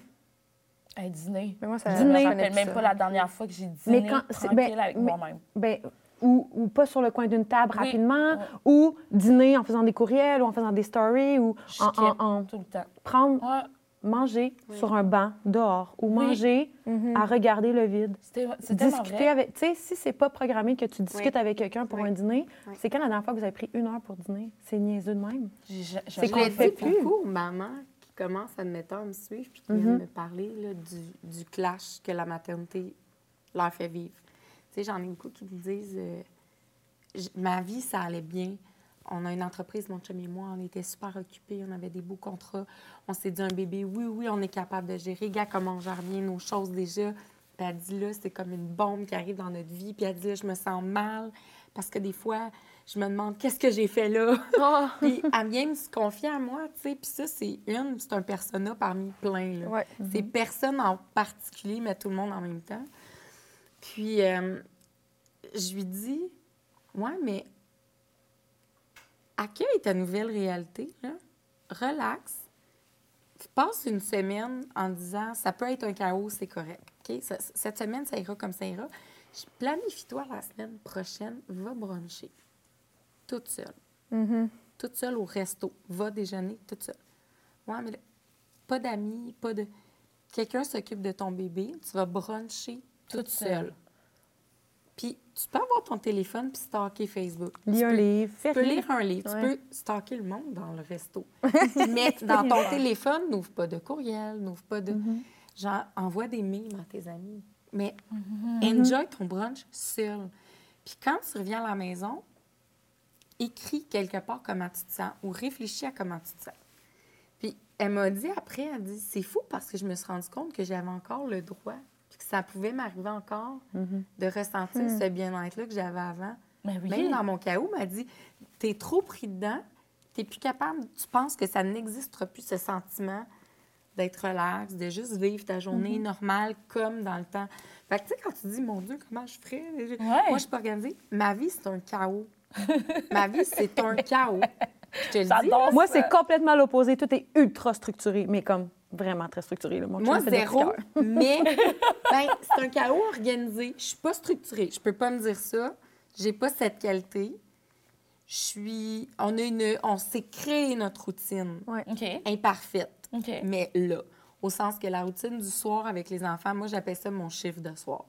Un dîner. Mais moi, ça Dîner. je rappelle même ça. pas la dernière fois que j'ai dîné Mais quand- c'est- tranquille ben, avec mais- moi-même. Ben, ou, ou pas sur le coin d'une table Oui. rapidement, ou dîner en faisant des courriels ou en faisant des stories, ou Je en, en- tout le temps. prendre, Ouais. Manger sur un banc dehors, ou Oui. manger Mhm. à regarder le vide. C'est Discuter avec. Tu sais, si c'est pas programmé que tu discutes Oui. avec quelqu'un pour un dîner, c'est quand la dernière fois que vous avez pris une heure pour dîner? C'est niaiseux de même. C'est Je qu'on le fait plus. beaucoup aux mamans qui admettons, à me suivre puis qui viennent me parler là, du, du clash que la maternité leur fait vivre. Tu sais, j'en ai beaucoup qui me disent euh, ma vie, ça allait bien. On a une entreprise, mon chum et moi, on était super occupés, on avait des beaux contrats. On s'est dit un bébé, oui, oui, on est capable de gérer. Gars, comment on gère bien nos choses déjà. Puis elle dit là, c'est comme une bombe qui arrive dans notre vie. Puis elle dit là, je me sens mal parce que des fois, je me demande qu'est-ce que j'ai fait là? Puis elle vient me se confier à moi, tu sais. Puis ça, c'est une, c'est un persona parmi plein, là. Ouais. C'est personne en particulier, mais tout le monde en même temps. Puis euh, je lui dis, ouais, mais accueille ta nouvelle réalité, là. Relax. Passe une semaine en disant, ça peut être un chaos, c'est correct. Cette semaine, ça ira comme ça ira. Planifie-toi la semaine prochaine, va bruncher. Toute seule. Mhm. Toute seule au resto. Va déjeuner toute seule. Ouais, mais là, pas d'amis, pas de. Quelqu'un s'occupe de ton bébé, tu vas bruncher toute, Toute seule. seule. Puis tu peux avoir ton téléphone puis stalker Facebook. Tu un peux- livre, Tu peux lire un livre, Ouais. tu peux stalker le monde dans le resto. Mais dans ton téléphone, n'ouvre pas de courriel, n'ouvre pas de. Genre, envoie des mimes à tes amis. Mais enjoy ton brunch seul. Puis quand tu reviens à la maison, écris quelque part comment tu te sens ou réfléchis à comment tu te sens. Puis elle m'a dit après, elle dit c'est fou parce que je me suis rendu compte que j'avais encore le droit, que ça pouvait m'arriver encore de ressentir ce bien-être-là que j'avais avant. Mais oui. Même dans mon chaos, elle m'a dit T'es trop pris dedans, t'es plus capable, tu penses que ça n'existera plus, ce sentiment d'être relax, de juste vivre ta journée normale comme dans le temps. Fait que, tu sais, quand tu dis Mon Dieu, comment je ferais? Moi, je suis pas organisée. Ma vie, c'est un chaos. Ma vie, c'est un chaos. Je te le dis. Moi, c'est complètement l'opposé. Tout est ultra structuré, mais comme vraiment très structuré. là. Mon Moi, zéro, mais ben, c'est un chaos organisé. Je suis pas structurée. Je peux pas me dire ça. J'ai pas cette qualité. Je suis... On, a une... On s'est créé notre routine OK. imparfaite, OK. mais là, au sens que la routine du soir avec les enfants, moi, j'appelle ça mon chiffre de soir.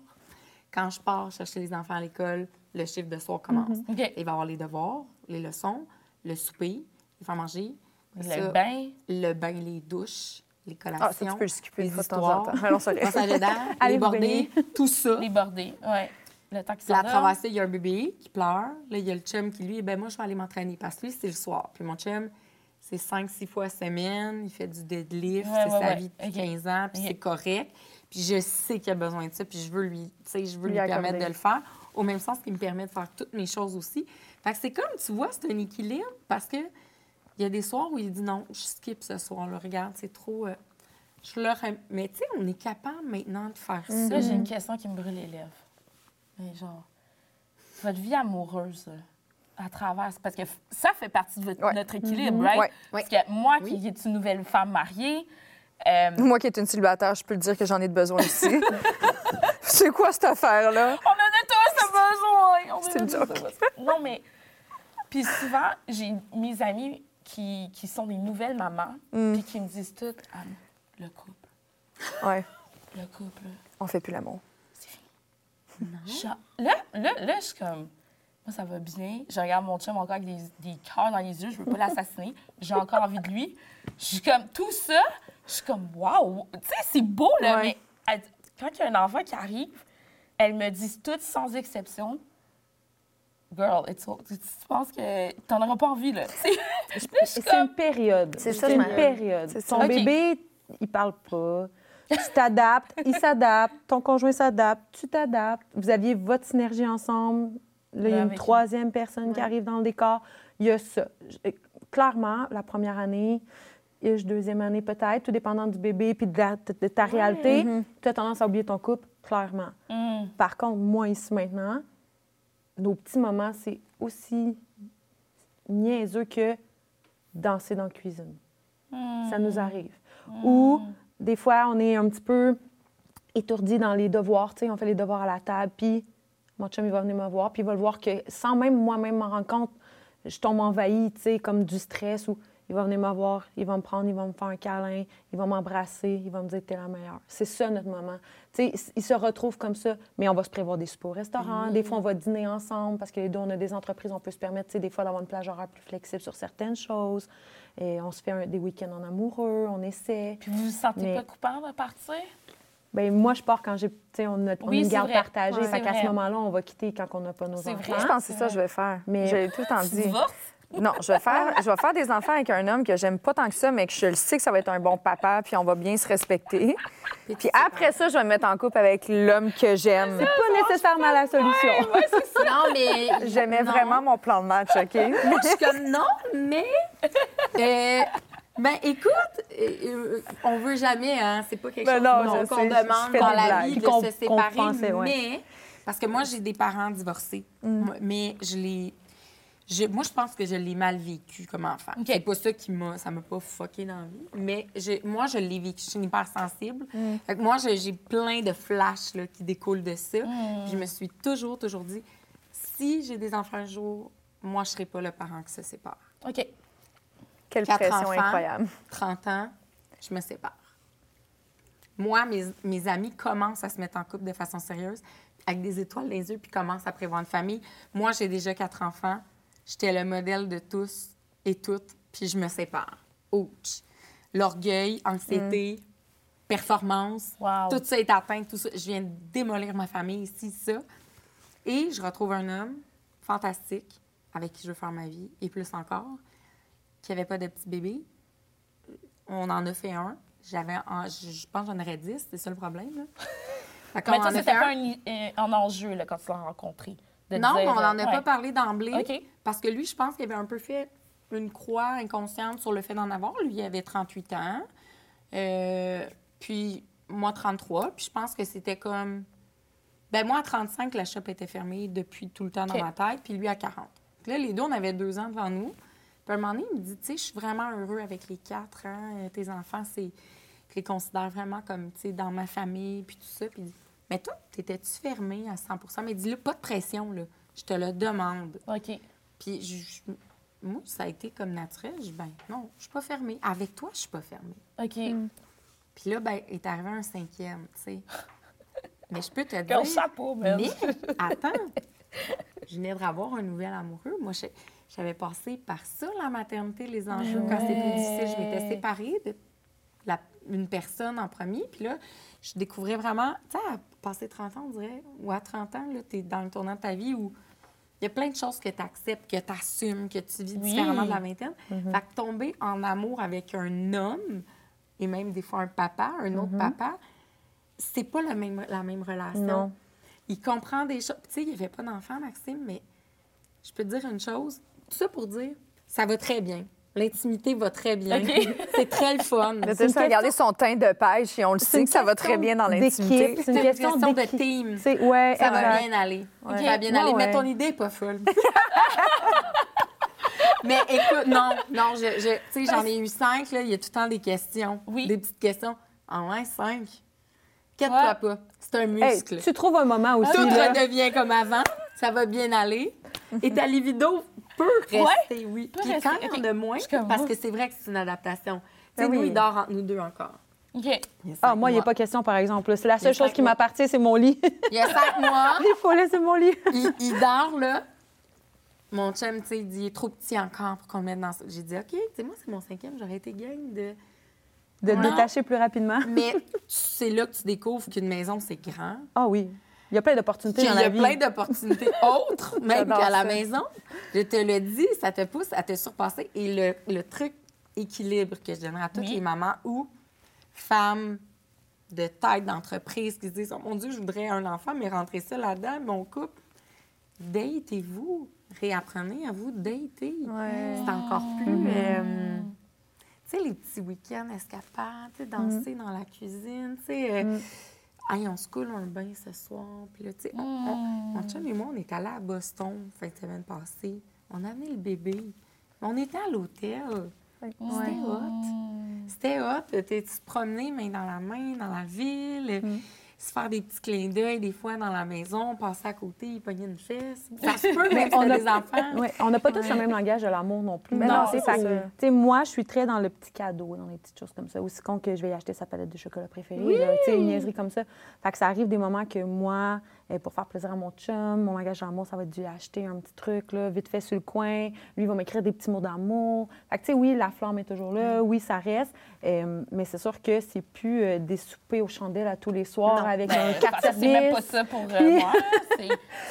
Quand je pars chercher les enfants à l'école, le chiffre de soir commence. OK. Il va y avoir les devoirs, les leçons, le souper, les faire manger, Le ça, bain. le bain, les douches, les collations. Ah, ça, tu peux le skipper les une fois de temps en les vous bordées, tout ça. Les bordés. Ouais. Le temps qui Puis à s'en travers ça, il y a un bébé qui pleure. Là, il y a le chum qui, lui, ben moi, je vais aller m'entraîner parce que lui, c'est le soir. Puis mon chum, c'est 5-6 fois semaine. Il fait du deadlift. Ouais, c'est ouais, sa ouais. vie depuis OK. 15 ans. Puis c'est correct. Puis je sais qu'il a besoin de ça. Puis je veux lui, tu sais, je veux Lui lui, permettre de le faire. Au même sens qu'il me permet de faire toutes mes choses aussi. Fait que c'est comme, tu vois, c'est un équilibre parce que il y a des soirs où il dit non, je skip ce soir-là. Regarde, c'est trop. euh, je leur aime. Mais tu sais, on est capable maintenant de faire ça. Là, j'ai une question qui me brûle les lèvres. Mais genre, votre vie amoureuse, à travers. Parce que ça fait partie de votre- Ouais. notre équilibre, right? Ouais, Parce que moi, qui est une nouvelle femme mariée, euh, Moi qui est une célibataire, je peux le dire que j'en ai de besoin aussi. c'est quoi cette affaire-là? on en a tous besoin! C'est a une joke. Non, mais. Puis souvent, j'ai mes amis qui, qui sont des nouvelles mamans, Mm. puis qui me disent toutes le couple, Ouais, le couple, on fait plus l'amour. c'est fini. Genre, là, là, là, je suis comme. Moi, ça va bien. Je regarde mon chum encore avec des, des cœurs dans les yeux. Je veux pas l'assassiner. J'ai encore envie de lui. Je suis comme, tout ça, je suis comme, waouh! Tu sais, c'est beau, là, Ouais. mais elle- quand il y a un enfant qui arrive, elles me disent toutes sans exception, Girl, it's all- tu, penses que t'en auras pas envie, là. C'est comme, une période. C'est ça, une période. Ton bébé, il parle pas. Tu t'adaptes, il s'adapte, ton conjoint s'adapte, tu t'adaptes. Vous aviez votre synergie ensemble. Là, il y a une troisième personne qui arrive dans le décor. Il y a ça. Je- Clairement, la première année, la deuxième année peut-être, tout dépendant du bébé puis de, la- de ta réalité, tu as tendance à oublier ton couple, clairement. Hum, Par contre, moi, ici, maintenant, nos petits moments, c'est aussi niaiseux que danser dans la cuisine. Ça nous arrive. Ou, des fois, on est un petit peu étourdi dans les devoirs. Tu sais, on fait les devoirs à la table, puis mon chum, il va venir me voir, puis il va le voir que, sans même moi-même m'en rendre compte, je tombe envahie, tu sais, comme du stress, ou il va venir me voir, il va me prendre, il va me faire un câlin, il va m'embrasser, il va me dire que t'es la meilleure. C'est ça, notre moment. Tu sais, il se retrouve comme ça, mais on va se prévoir des soupers au restaurant, des fois, on va dîner ensemble, parce que les deux, on a des entreprises, on peut se permettre, tu sais, des fois, d'avoir une plage horaire plus flexible sur certaines choses. Et on se fait un- des week-ends en amoureux, on essaie. Puis vous vous sentez Mais- pas coupable de partir? Ben moi, je pars quand j'ai, tu sais, on a, on Oui, a une c'est garde vrai. partagée. Ouais, fait qu'à ce moment-là, on va quitter quand on n'a pas nos C'est enfants. vrai. Je pense que c'est ça que je vais faire. Mais- J'ai tout le temps Tu dit. Non, je vais faire, je vais faire des enfants avec un homme que j'aime pas tant que ça, mais que je le sais que ça va être un bon papa, puis on va bien se respecter. Puis après ça, je vais me mettre en couple avec l'homme que j'aime. C'est pas nécessairement la solution. Non, mais. J'aimais vraiment mon plan de match, OK? Je suis comme non, mais. euh, ben écoute, euh, on veut jamais, hein. C'est pas quelque Ben chose qu'on je- je demande dans la blagues. vie Puis de qu'on- se séparer, pensait, ouais. mais parce que moi j'ai des parents divorcés, Moi- mais je l'ai. Je- moi, je pense que je l'ai mal vécu comme enfant. OK. C'est pas ça qui m'a, ça m'a pas fucké dans la vie, mais je- moi, je l'ai vécu. Je suis une hypersensible. Fait que moi, j'ai plein de flashs là, qui découlent de ça. Puis je me suis toujours, toujours dit, si j'ai des enfants un jour, moi, je serai pas le parent qui se sépare. OK. Quelle Quatre pression enfants. incroyable. 30 ans, je me sépare. Moi, mes, mes amis commencent à se mettre en couple de façon sérieuse, avec des étoiles dans les yeux, puis commencent à prévoir une famille. Moi, j'ai déjà quatre enfants. J'étais le modèle de tous et toutes, puis je me sépare. Ouch! L'orgueil, anxiété, performance, Wow. tout ça est atteint, tout ça. Je viens de démolir ma famille ici, ça. Et je retrouve un homme fantastique avec qui je veux faire ma vie, et plus encore, qui n'avait pas de petit bébé. On en a fait un. J'avais, en- je, pense que j'en aurais 10, c'est ça le problème. Là. Mais en toi, a c'était pas un. un, un enjeu là, quand tu l'as rencontré. De Non, dire, on n'en a pas parlé d'emblée. Parce que lui, je pense qu'il avait un peu fait une croix inconsciente sur le fait d'en avoir. Lui, il avait 38 ans. Euh, puis moi, 33. Puis je pense que c'était comme. Ben moi, à 35, la shop était fermée depuis tout le temps dans ma tête. Puis lui, à 40. Puis là, les deux, on avait deux ans devant nous. Puis à un moment donné, il me dit, tu sais, je suis vraiment heureux avec les quatre. Hein? Euh, Tes enfants, c'est. Je les considère vraiment comme, tu sais, dans ma famille, puis tout ça. Puis mais toi, t'étais-tu fermée à 100% Mais dis-le, pas de pression, là. Je te le demande. OK. Puis je- je- moi, ça a été comme naturel. Je dis, ben non, je suis pas fermée. Avec toi, je suis pas fermée. OK. Puis là, ben, est arrivé un cinquième, tu sais. Mais je peux te dire... Chapeau, man. Mais attends, je venais de avoir un nouvel amoureux. Moi, je- j'avais passé par ça, la maternité, les enjeux. Quand c'était plus difficile, je m'étais séparée de la- une personne en premier. Puis là, je découvrais vraiment, tu sais, à passer 30 ans, on dirait, ou à 30 ans, tu es dans le tournant de ta vie où il y a plein de choses que tu acceptes, que tu assumes, que tu vis Oui. différemment de la vingtaine. Fait que tomber en amour avec un homme, et même des fois un papa, un autre papa, c'est pas la même, la même relation. Non. Il comprend des choses. Tu sais, il n'y avait pas d'enfant, Maxime, mais je peux te dire une chose. Tout ça pour dire, ça va très bien. L'intimité va très bien. C'est très le fun. Mais tu sais, regarder son teint de pêche et on le sait que ça va très bien dans l'intimité. C'est une question, de team. Ouais, ça va bien aller. Ça va bien aller. Mais ton idée n'est pas folle. Mais écoute, non, non, je, je tu sais, j'en ai eu cinq, là, il y a tout le temps des questions. Oui. Des petites questions. En moins, cinq. Quatre pas. C'est un muscle. tu trouves un moment aussi. Tout redevient comme avant. Ça va bien aller. Et ta libido? Peut rester, oui. Puis quand il y en a moins, parce que c'est vrai que c'est une adaptation. Tu sais, ben nous, il dort entre nous deux encore. OK. Ah, moi, il n'y a pas question, par exemple. C'est la seule chose qui m'appartient, c'est mon lit. Il y a cinq mois. il faut laisser mon lit. il, dort, là. Mon chum, tu sais, il dit, il est trop petit encore pour qu'on le mette dans ça. J'ai dit, OK, tu sais, moi, c'est mon cinquième, j'aurais été gang de. De détacher plus rapidement. Mais c'est là que tu découvres qu'une maison, c'est grand. Ah oui. Il y a plein d'opportunités dans la vie. Il y a plein d'opportunités autres, même qu'à la maison. Je te le dis, ça te pousse à te surpasser. Et le, le truc équilibre que je donnerais à toutes les mamans ou femmes de tête d'entreprise qui se disent oh mon Dieu, je voudrais un enfant, mais rentrer ça là-dedans, mon couple, datez-vous, réapprenez à vous dater. C'est encore plus. Mm-hmm. Euh, tu sais, les petits week-ends escapades, danser mm. dans la cuisine, tu sais. Euh, mm. Hey, on se coule un bain ce soir. Puis là, tu sais, mon mm. chum et moi, on est allés à Boston fin de semaine passée. On a amené le bébé. On était à l'hôtel. C'était hot. C'était hot. Tu te promenais main dans la main dans la ville? Se faire des petits clins d'œil des fois dans la maison, passer à côté, il pogner une fesse. Ça se peut, mais on a des enfants. Ouais, on n'a pas tous le même langage de l'amour non plus. Mais non, c'est ça. sais, moi, je suis très dans le petit cadeau, dans les petites choses comme ça. Aussi con que je vais y acheter sa palette de chocolat préférée, oui. sais, une niaiserie comme ça. Fait que ça arrive des moments que moi, euh, pour faire plaisir à mon chum, mon langage d'amour, ça va être dû acheter un petit truc, là, vite fait sur le coin. Lui, il va m'écrire des petits mots d'amour. Fait que, tu sais, oui, la flamme est toujours là. Oui, ça reste. Euh, mais c'est sûr que c'est plus euh, des soupers aux chandelles à tous les soirs avec ben, un carte C'est même pas ça pour moi.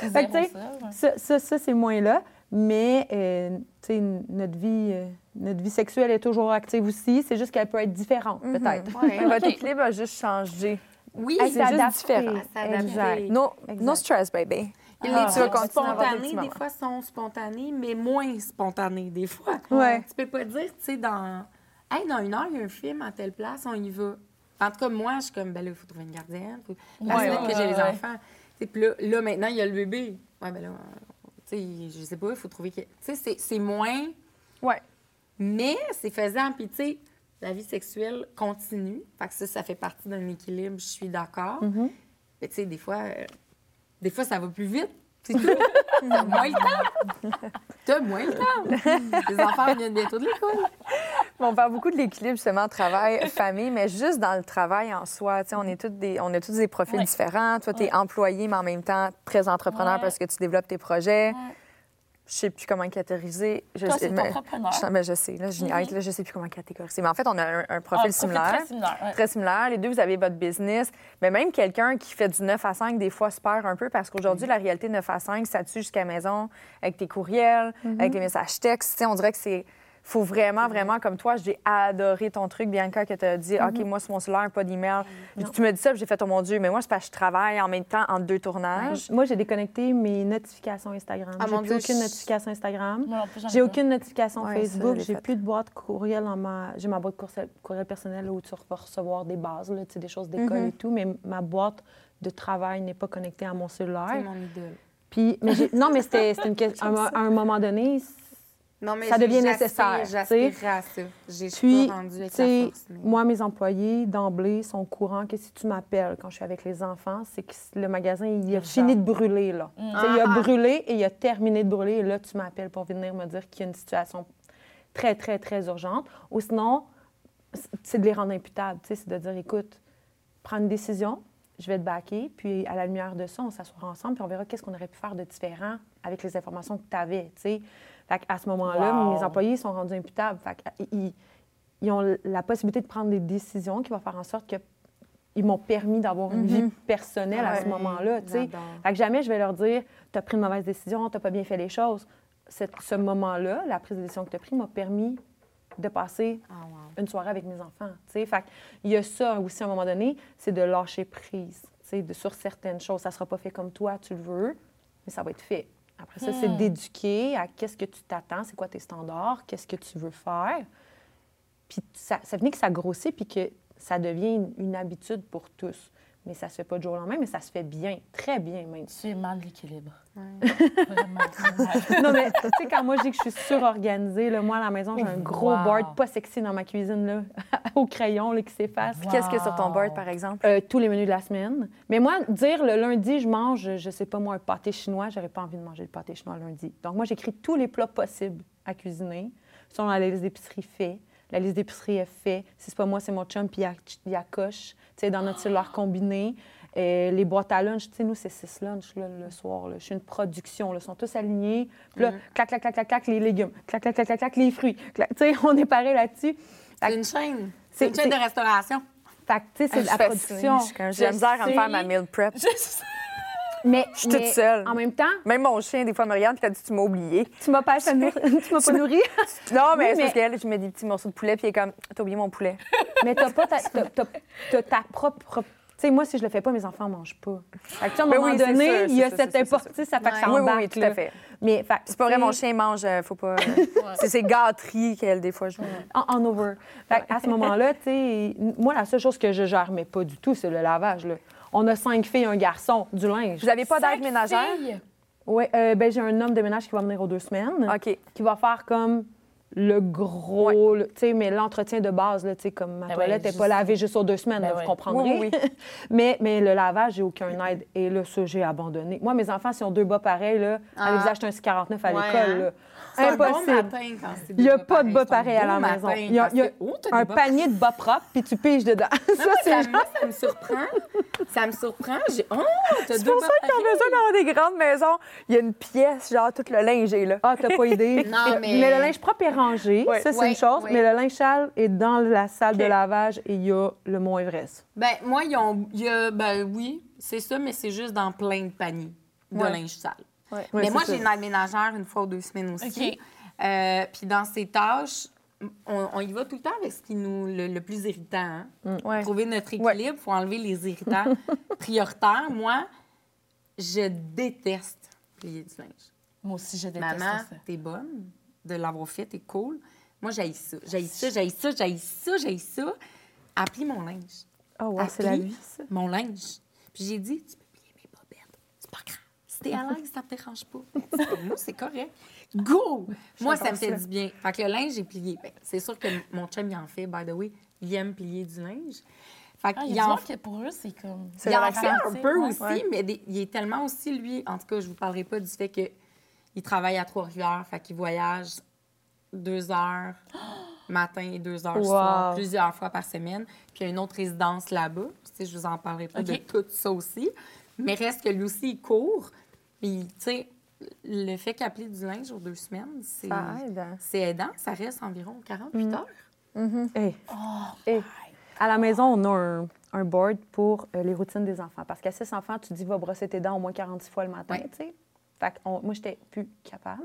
C'est ça. Ça, c'est moins là. Mais, tu sais, notre vie, notre vie sexuelle est toujours active aussi. C'est juste qu'elle peut être différente, mm-hmm. peut-être. Votre équilibre a juste changé. Oui, c'est juste différent. Exact. No, no stress, baby. Les ah. trucs spontanés, des fois, sont spontanés, mais moins spontanés, des fois. Ouais. Tu peux pas dire, tu sais, dans... Hey, dans une heure, il y a un film à telle place, on y va. En tout cas, moi, je suis comme, ben là, il faut trouver une gardienne. Faut... La ouais, que j'ai les enfants. Puis là, là, maintenant, il y a le bébé. Ouais, ben là, tu sais, je sais pas, il faut trouver... Tu sais, c'est moins... Ouais. Mais c'est faisant. Puis, tu sais, la vie sexuelle continue. Fait que ça, ça fait partie d'un équilibre, je suis d'accord. Mm-hmm. Mais tu sais, des fois, euh, des fois, ça va plus vite. C'est tout. T'as moins le temps. T'as moins le temps. Les enfants viennent bientôt de l'école. on parle beaucoup de l'équilibre, justement, travail-famille, mais juste dans le travail en soi, on, est toutes des, on a tous des profils différents. Toi, tu es employé, mais en même temps très entrepreneur parce que tu développes tes projets je sais plus comment catégoriser. Je, Toi, c'est mais, je, mais je sais, là, je, mm je sais plus comment catégoriser. Mais en fait, on a un, profil ah, similaire. Très similaire, très similaire. Les deux, vous avez votre business. Mais même quelqu'un qui fait du 9 à 5, des fois, se perd un peu parce qu'aujourd'hui, mm. la réalité 9 à 5, ça tue jusqu'à la maison avec tes courriels, mm-hmm. avec les messages textes. On dirait que c'est faut vraiment, vraiment, comme toi, j'ai adoré ton truc, Bianca, que tu as dit, OK, mhm. moi, c'est mon cellulaire, pas d'email. Tu me dis ça, j'ai fait, oh mon Dieu, mais moi, c'est parce que je travaille en même temps en deux tournages. Moi, j'ai déconnecté mes notifications Instagram. Ah, j'ai plus aucune notification Instagram. J'ai aucune notification Facebook. J'ai plus de boîte courriel dans ma. J'ai ma boîte courriel personnelle où tu vas recevoir des bases, là, des choses d'école mhm. et tout, mais ma boîte de travail n'est pas connectée à mon cellulaire. C'est mon idole. Puis, mais non, mais c'était une question. À un moment donné, non, mais ça devient nécessaire. J'aspirais à ça. J'ai suis pas rendu avec la force, Moi, mes employés, d'emblée, sont courants que si tu m'appelles quand je suis avec les enfants, c'est que le magasin, il a fini de brûler, là. Mm. Il a ah. brûlé et il a terminé de brûler. Et là, tu m'appelles pour venir me dire qu'il y a une situation très, très, très urgente. Ou sinon, c'est de les rendre imputables. C'est de dire, écoute, prends une décision, je vais te baquer, puis à la lumière de ça, on s'assoira ensemble, puis on verra qu'est-ce qu'on aurait pu faire de différent avec les informations que tu avais, à ce moment-là, mes employés sont rendus imputables. ils, ont la possibilité de prendre des décisions qui vont faire en sorte qu'ils m'ont permis d'avoir une vie mhm. personnelle à ce moment-là. Fait que jamais je vais leur dire Tu as pris une mauvaise décision, tu n'as pas bien fait les choses. ce moment-là, la prise de décision que tu as prise m'a permis de passer ah, une soirée avec mes enfants. Fait il y a ça aussi à un moment donné, c'est de lâcher prise de, sur certaines choses. Ça ne sera pas fait comme toi, tu le veux, mais ça va être fait Après ça, c'est d'éduquer à qu'est-ce que tu t'attends, c'est quoi tes standards, qu'est-ce que tu veux faire. Puis ça, ça venait que ça grossit, puis que ça devient une, une habitude pour tous. Mais ça se fait pas du jour au lendemain, mais ça se fait bien, très bien même. Tu es mal l'équilibre. non, mais tu sais, quand moi je dis que je suis surorganisée, là, moi à la maison, j'ai un gros Wow. board pas sexy dans ma cuisine, là, au crayon, là, qui s'efface. Puis Qu'est-ce qu'il y a sur ton board, par exemple? Euh, tous les menus de la semaine. Mais moi, dire le lundi, je mange, je sais pas moi, un pâté chinois, j'aurais pas envie de manger le pâté chinois le lundi. Donc, moi, j'écris tous les plats possibles à cuisiner selon la liste d'épicerie. La liste d'épicerie est faite. Si c'est pas moi, c'est mon chum, puis il y a- il y a coche. Tu sais, dans notre cellulaire combiné. Euh, les boîtes à lunch, tu sais, nous, c'est six lunch là, le soir. Je suis une production. Ils sont tous alignés. Puis là, clac, clac, clac, clac, clac, les légumes. Clac, clac, clac, clac, clac, les fruits. Tu sais, on est pareil là-dessus. C'est une chaîne. C'est- une chaîne de restauration. fait que, tu sais, c'est de Je la production. J'ai misère à me faire ma meal prep. Mais, Je suis toute seule. En même temps, Même mon chien, des fois, me regarde et dit Tu m'as oublié. tu m'as pas, tu m'as pas nourri. Non, mais Oui, c'est mais- parce qu'elle, je mets des petits morceaux de poulet, puis il est comme T'as oublié mon poulet. mais t'as pas ta, t'as- ta propre. Tu sais, moi, si je le fais pas, mes enfants mangent pas. Fait que, tu sais, à un Ben moment oui, donné, sûr, il y a cette importance, ça fait que ça Oui, oui, oui, tout à fait. Mais, fait, C'est pas vrai, mon chien mange, euh, faut pas. c'est ses gâteries qu'elle, des fois, je En, en over. Fait à ce moment-là, tu sais, moi, la seule chose que je gère, mais pas du tout, c'est le lavage. Là. On a cinq filles, un garçon, du linge. Vous avez pas d'aide ménagère? Oui, ben, j'ai un homme de ménage qui va venir aux deux semaines. OK. qui va faire comme le gros, le- tu sais, mais l'entretien de base, là, tu sais, comme ma Ben toilette n'est pas juste- lavée juste aux deux semaines, Ben là, vous comprendrez. Oui, oui, mais, mais le lavage, j'ai aucun aide. Et là, ça, j'ai abandonné. Moi, mes enfants, s'ils ont deux bas pareils, là, allez vous Ah. acheter un 649 à Ouais, l'école. hein? Là. C'est un bon Impossible. matin quand c'est Il n'y a pas de bas C'est à la maison. matin Il y a, a oh, un bas panier de bas propres, puis tu piges dedans. Non, ça, c'est ça, genre- moi, ça me surprend. ça me surprend. J'ai... Oh, t'as C'est pour ça qu'ils ont pareils. besoin d'avoir des grandes maisons. Il y a une pièce, genre, tout le linge est là. Ah, t'as pas idée. Non, mais- le linge propre est rangé, Ouais. ça, c'est Ouais, une chose. ouais. Mais le linge sale est dans la salle de lavage et il y a le mont Everest. Ben, moi, ils ont. il y a- ben oui, c'est ça, mais c'est juste dans plein de paniers de Ouais. linge sale. Ouais. mais Ouais, moi, j'ai une aide ménagère une fois ou deux semaines aussi. OK. Euh, puis dans ces tâches, on, on y va tout le temps avec ce qui nous le, le plus irritant. hein. Ouais. Trouver notre équilibre, il faut enlever les irritants prioritaires. Moi, je déteste plier du linge. Moi aussi, je déteste Maman, ça. t'es bonne de l'avoir fait, t'es cool. Moi, j'haïs ça. J'haïs ça, j'haïs ça, j'haïs ça, j'haïs ça. Applie mon linge. Oh, wow, c'est la vie, ça. Mon linge. Puis j'ai dit, tu peux plier mes bobettes. C'est pas grave. T'es à l'aise, ça te dérange pas. C'est- Moi, c'est correct. Go! Moi, ça me fait du bien. Fait que le linge, j'ai plié. Ben, c'est sûr que mon chum, il en fait, by the way. Il aime plier du linge. Fait Ah, il qu'il y a en qui, pour eux, c'est comme... C'est il en fait un Ouais. peu aussi, Ouais. mais des- il est tellement aussi, lui, en tout cas, je vous parlerai pas du fait qu'il travaille à Trois-Rivières, fait qu'il voyage deux heures matin et deux heures Wow. soir, plusieurs fois par semaine. Puis il y a une autre résidence là-bas. Sais, je vous en parlerai pas de tout ça aussi. Mais reste que lui aussi, il court. Puis, tu sais, le fait applique du linge aux deux semaines, c'est hein? c'est aidant. Ça reste environ 48 Mm. heures. Hey. Oh, Hey. À la maison, on a un, un board pour euh, les routines des enfants. Parce qu'à six enfants, tu dis, va brosser tes dents au moins 46 fois le matin, Ouais. tu sais. Fait que on- moi, j'étais plus capable.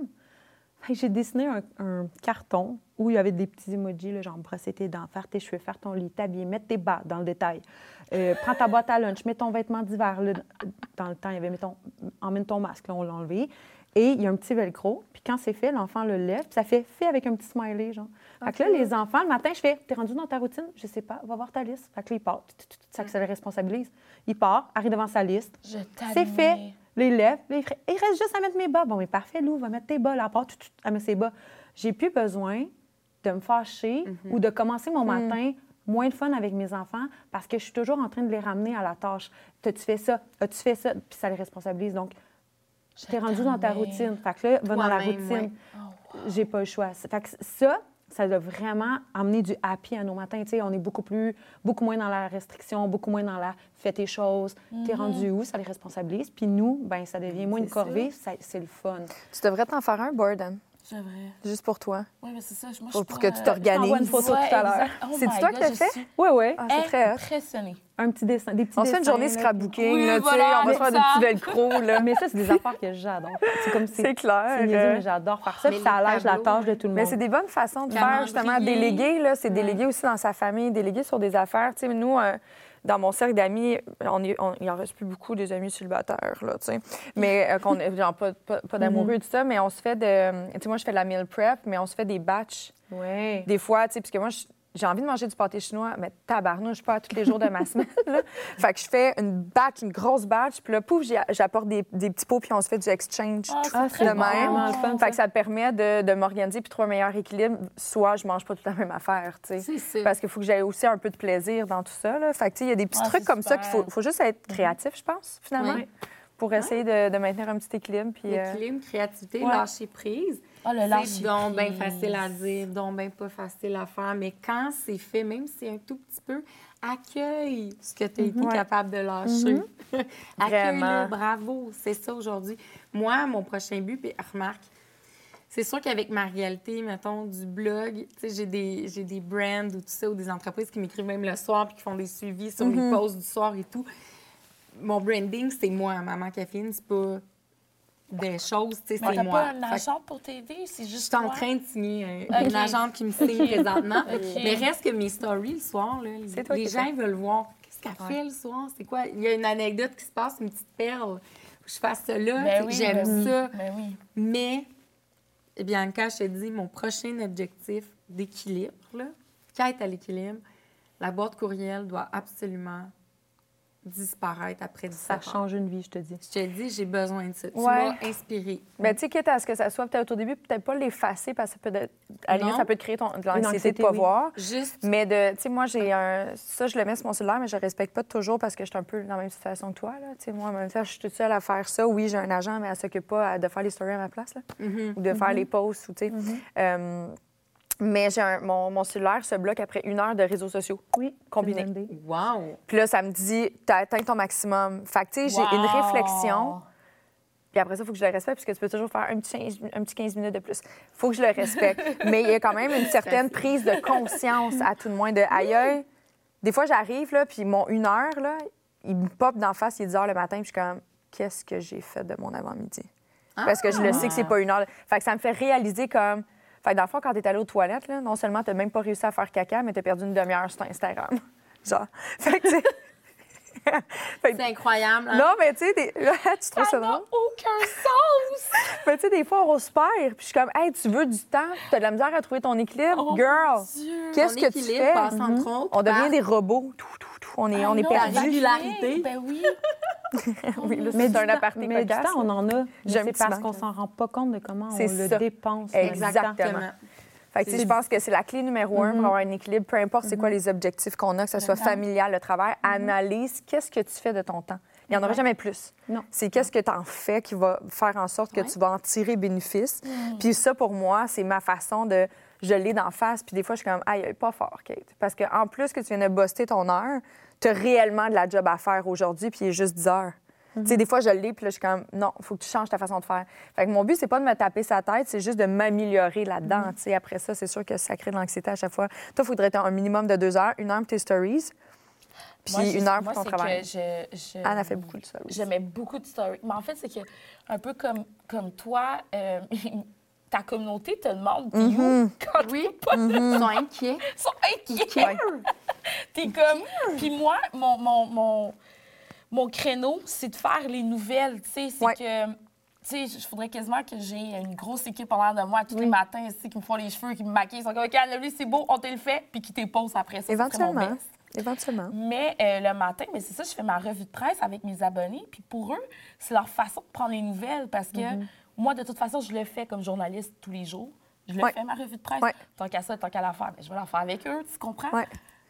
J'ai dessiné un, un carton où il y avait des petits emojis, là, genre brosser tes dents, faire tes cheveux, faire ton lit, t'habiller, mettre tes bas dans le détail. Euh, prends ta boîte à lunch, mets ton vêtement d'hiver. Dans le temps, il y avait, mettons, emmène ton masque, là, on l'a enlevé. Et il y a un petit velcro. Puis quand c'est fait, l'enfant le lève. Puis ça fait fait avec un petit smiley, genre. Fait que là, les enfants, le matin, je fais T'es rendu dans ta routine? Je sais pas, va voir ta liste. Fait que là, il part. Ça, que ça le responsabilise. Il part, arrive devant sa liste. Je C'est fait. Il lève. Là, il, ferait, il reste juste à mettre mes bas. Bon, mais parfait, Lou, va mettre tes bas. Là, à part, tut, tut, elle met ses bas. J'ai plus besoin de me fâcher ou de commencer mon matin moins de fun avec mes enfants parce que je suis toujours en train de les ramener à la tâche. T'as-tu fait ça? As-tu fait ça? Puis ça les responsabilise. Donc, t'es rendu dans ta routine. Fait que là, va dans la routine. Oh, J'ai pas le choix. Fait que ça, ça doit vraiment amener du happy à nos matins. Tu sais, on est beaucoup plus, beaucoup moins dans la restriction, beaucoup moins dans la fais tes choses. T'es rendu où? Ça les responsabilise. Puis nous, ben ça devient moins une corvée, c'est le fun. Tu devrais t'en faire un, Borden, J'aimerais. juste pour toi. Oui, mais c'est ça. Moi, je Pour, pour que tu euh, t'organises. une photo tout à l'heure. Oh C'est-tu my toi qui l'as fait? suis Oui, oui. Ah, c'est très. Impressionnée. Un petit dessin, des petits On se fait une journée là. scrapbooking, Oui, là, tu sais, voilà, on va se faire des petits velcro, là. Mais ça, c'est des affaires que j'adore. C'est comme si. C'est clair. C'est euh, mais j'adore faire ça. Mais Puis ça allège la tâche de tout le Mais monde. c'est des bonnes façons de faire, justement, déléguer. Là, c'est déléguer aussi dans sa famille, déléguer sur des affaires. Tu sais, nous, euh, dans mon cercle d'amis, on est, on- il en reste plus beaucoup des amis célibataires, là, tu sais. Mais euh, qu'on est genre, pas, pas, pas d'amoureux et tout ça, mais on se fait de. Tu sais, moi, je fais de la meal prep, mais on se fait des batchs. Oui. Des fois, tu sais, parce que moi, je- j'ai envie de manger du pâté chinois, mais tabarnouche pas tous les jours de ma semaine. Là. Fait que je fais une batch, une grosse batch, puis là, pouf, j'apporte des, des petits pots, puis on se fait du exchange Ah, tout Ah, de c'est même. fun, Fait que ça me permet de, de m'organiser puis de trouver un meilleur équilibre. Soit je mange pas toute la même affaire, tu sais. Parce qu'il faut que j'aie aussi un peu de plaisir dans tout ça. Là. Fait que, tu sais, il y a des petits Ah, trucs comme ça qu'il faut, faut juste être créatif, je pense, finalement, Oui. pour essayer de, de maintenir un petit équilibre. Puis, euh, L'équilibre, créativité, Ouais. lâcher prise. Ah, le C'est lâcher donc bien facile à dire, donc bien pas facile à faire. Mais quand c'est fait, même si c'est un tout petit peu, accueille ce que tu as été Ouais. capable de lâcher. Accueille-le, Vraiment. bravo. C'est ça aujourd'hui. Moi, mon prochain but, puis remarque, c'est sûr qu'avec ma réalité, mettons, du blog, tu sais, j'ai des, j'ai des brands ou tout ça, ou des entreprises qui m'écrivent même le soir puis qui font des suivis sur les posts du soir et tout. Mon branding, c'est moi, Maman Caféine, c'est pas des choses, tu sais, c'est moi. pas un agent pour t'aider, c'est je juste suis en train de signer euh, Ok. une agente qui me signe présentement. Mais reste que mes stories le soir, là, les gens veulent voir qu'est-ce qu'elle fait le soir. C'est quoi? Il y a une anecdote qui se passe, une petite perle. Je fasse là. Ben oui, J'aime ben oui, ça. ben oui. Mais, eh bien, quand je te dis mon prochain objectif d'équilibre, là, quête à l'équilibre, la boîte courriel doit absolument disparaître après 17 Ça change une vie, je te dis. Je te dis, j'ai besoin de ça. Tu Ouais. m'as inspiré. Ben, tu sais, quitte à ce que ça soit peut-être au début, peut-être pas l'effacer parce que ça peut, à limite, Non. ça peut te créer ton, de l'anxiété de pas oui. voir. Juste Mais de, tu sais, moi, j'ai un. Ça, je le mets sur mon cellulaire, mais je le respecte pas toujours parce que je suis un peu dans la même situation que toi, là. Tu sais, moi, en même temps, je suis toute seule à faire ça. Oui, j'ai un agent, mais elle s'occupe pas de faire les stories à ma place, là. Mhm. Ou de faire les posts, ou, tu sais. Euh, mais j'ai un- mon, mon cellulaire se bloque après une heure de réseaux sociaux. Oui. Combiné. Wow! Puis là, ça me dit, t'as atteint ton maximum. Fait que, tu sais, j'ai une réflexion. Puis après ça, il faut que je le respecte, parce que tu peux toujours faire un petit 15, un petit 15 minutes de plus. Il faut que je le respecte. Mais il y a quand même une certaine prise de conscience, à tout le moins, de aïe. Des fois, j'arrive, là, puis mon une heure, là, il me pop d'en face, il est 10 heures le matin, puis je suis comme, qu'est-ce que j'ai fait de mon avant-midi? Parce que je le sais que c'est pas une heure. Fait que ça me fait réaliser comme. Fait que dans le fond, quand t'es allé aux toilettes, là, non seulement t'as même pas réussi à faire caca, mais t'as perdu une demi-heure sur Instagram. Genre. Fait que, C'est incroyable. hein? non, mais tu sais, des- tu trouves ça Ça drôle? aucun sens! Mais tu sais, des fois, on se perd. Puis je suis comme, hey, tu veux du temps? Tu as de la misère à trouver ton équilibre? Oh, Girl, qu'est-ce que tu fais? passe entre Mhm. autres On devient par- des robots. Tout, tout. On est, on Ah est non, perdu. la régularité. Ben oui. Oui, là, Mais c'est un aparté mais du cocasse. temps, on en a. C'est petit parce qu'on s'en rend pas compte de comment on C'est le ça. dépense. Exactement. Fait que, je pense que c'est la clé numéro un pour avoir un équilibre, peu importe c'est quoi les objectifs qu'on a, que ce soit familial, le travail, analyse qu'est-ce que tu fais de ton temps. Il n'y en aura jamais plus. Non. C'est qu'est-ce que tu en fais qui va faire en sorte que tu vas en tirer bénéfice. Puis ça, pour moi, c'est ma façon de. Je l'ai d'en face. Puis des fois, je suis comme, aïe, pas fort, Kate. Parce qu'en plus que tu viens de buster ton heure, tu as réellement de la job à faire aujourd'hui, puis il est juste 10 heures. Tu sais, des fois, je l'ai, puis là, je suis comme, non, il faut que tu changes ta façon de faire. Fait que mon but, c'est pas de me taper sa tête, c'est juste de m'améliorer là-dedans. Tu sais, après ça, c'est sûr que ça crée de l'anxiété à chaque fois. Toi, il faudrait être un minimum de deux heures, une heure pour tes stories, puis Moi, une heure moi, pour ton c'est travail. que je- je- Anne a fait beaucoup de aussi. J'aimais beaucoup de stories. Mais en fait, c'est que, un peu comme, comme toi, euh, ta communauté te demande t'es Mm-hmm. où quand Oui. pas là. Ils sont inquiets. Ils sont inquiets. T'es comme. Puis moi, mon, mon, mon, mon créneau, c'est de faire les nouvelles. Tu sais, c'est Ouais. que. Tu sais, il faudrait quasiment que j'ai une grosse équipe en l'air de moi tous les matins ici, qui me font les cheveux, qui me maquillent. Ils sont comme, OK, Anne-Louis, c'est beau, on te le fait, puis qui t'épose après ça. Éventuellement. Éventuellement. Mais euh, le matin, mais c'est ça, je fais ma revue de presse avec mes abonnés. Puis pour eux, c'est leur façon de prendre les nouvelles parce que moi, de toute façon, je le fais comme journaliste tous les jours. Je le Ouais. fais, ma revue de presse. Ouais. Tant qu'à ça, tant qu'à la faire, ben, je vais la faire avec eux, tu comprends? Ouais.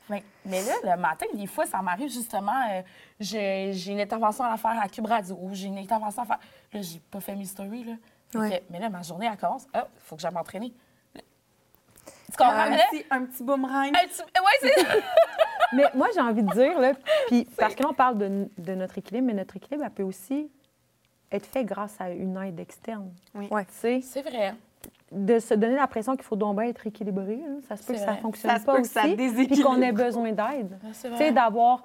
Mais, mais là, le matin, des fois, ça m'arrive justement, euh, j'ai une intervention à faire à Cube Radio ou j'ai une intervention à faire. Là, j'ai pas fait mes stories, là. Fait Ouais. que- mais là, ma journée, elle commence. Ah, il faut que j'aille m'entraîner. Tu comprends? Un mais là, petit, un petit boomerang. hey, tu- ouais, c'est ça. Mais moi, j'ai envie de dire, là, puis parce que là, on parle de, de notre équilibre, mais notre équilibre, elle peut aussi être fait grâce à une aide externe. Oui. Ouais. C'est vrai. de se donner l'impression qu'il faut donc bien être équilibré. Ça se peut que ça fonctionne Ça se pas peut que ça aussi, puis qu'on ait besoin d'aide. C'est Tu vrai. sais, d'avoir,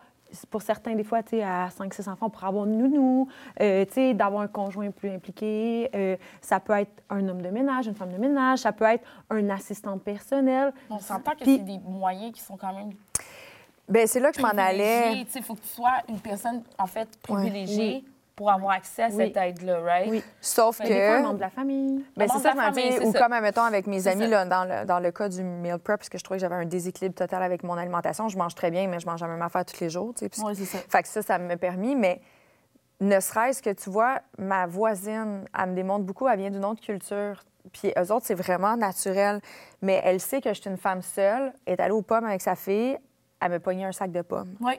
pour certains, des fois, tu sais, à 5-6 enfants, pour avoir une nounou, euh, tu sais, d'avoir un conjoint plus impliqué. euh, ça peut être un homme de ménage, une femme de ménage, ça peut être un assistant personnel. On s'entend que Puis- c'est des moyens qui sont quand même. Ben, c'est là que je m'en allais. Il faut que tu sois une personne, en fait, privilégiée pour avoir accès à cette aide-là, right? Oui. Sauf Ben, que. Des fois, un membre de la famille. Ben, c'est membre ça, famille, c'est ou ça. comme, admettons, avec mes C'est amis, là, dans, le, dans le cas du meal prep, parce que je trouvais que j'avais un déséquilibre total avec mon alimentation. Je mange très bien, mais je mange la même affaire tous les jours. tu sais, puis- Oui, c'est ça. Fait que ça, ça m'a permis, mais ne serait-ce que, tu vois, ma voisine, elle me démontre beaucoup, elle vient d'une autre culture. Puis eux autres, c'est vraiment naturel. Mais elle sait que je suis une femme seule, elle est allée aux pommes avec sa fille, elle me pognait un sac de pommes. Oui.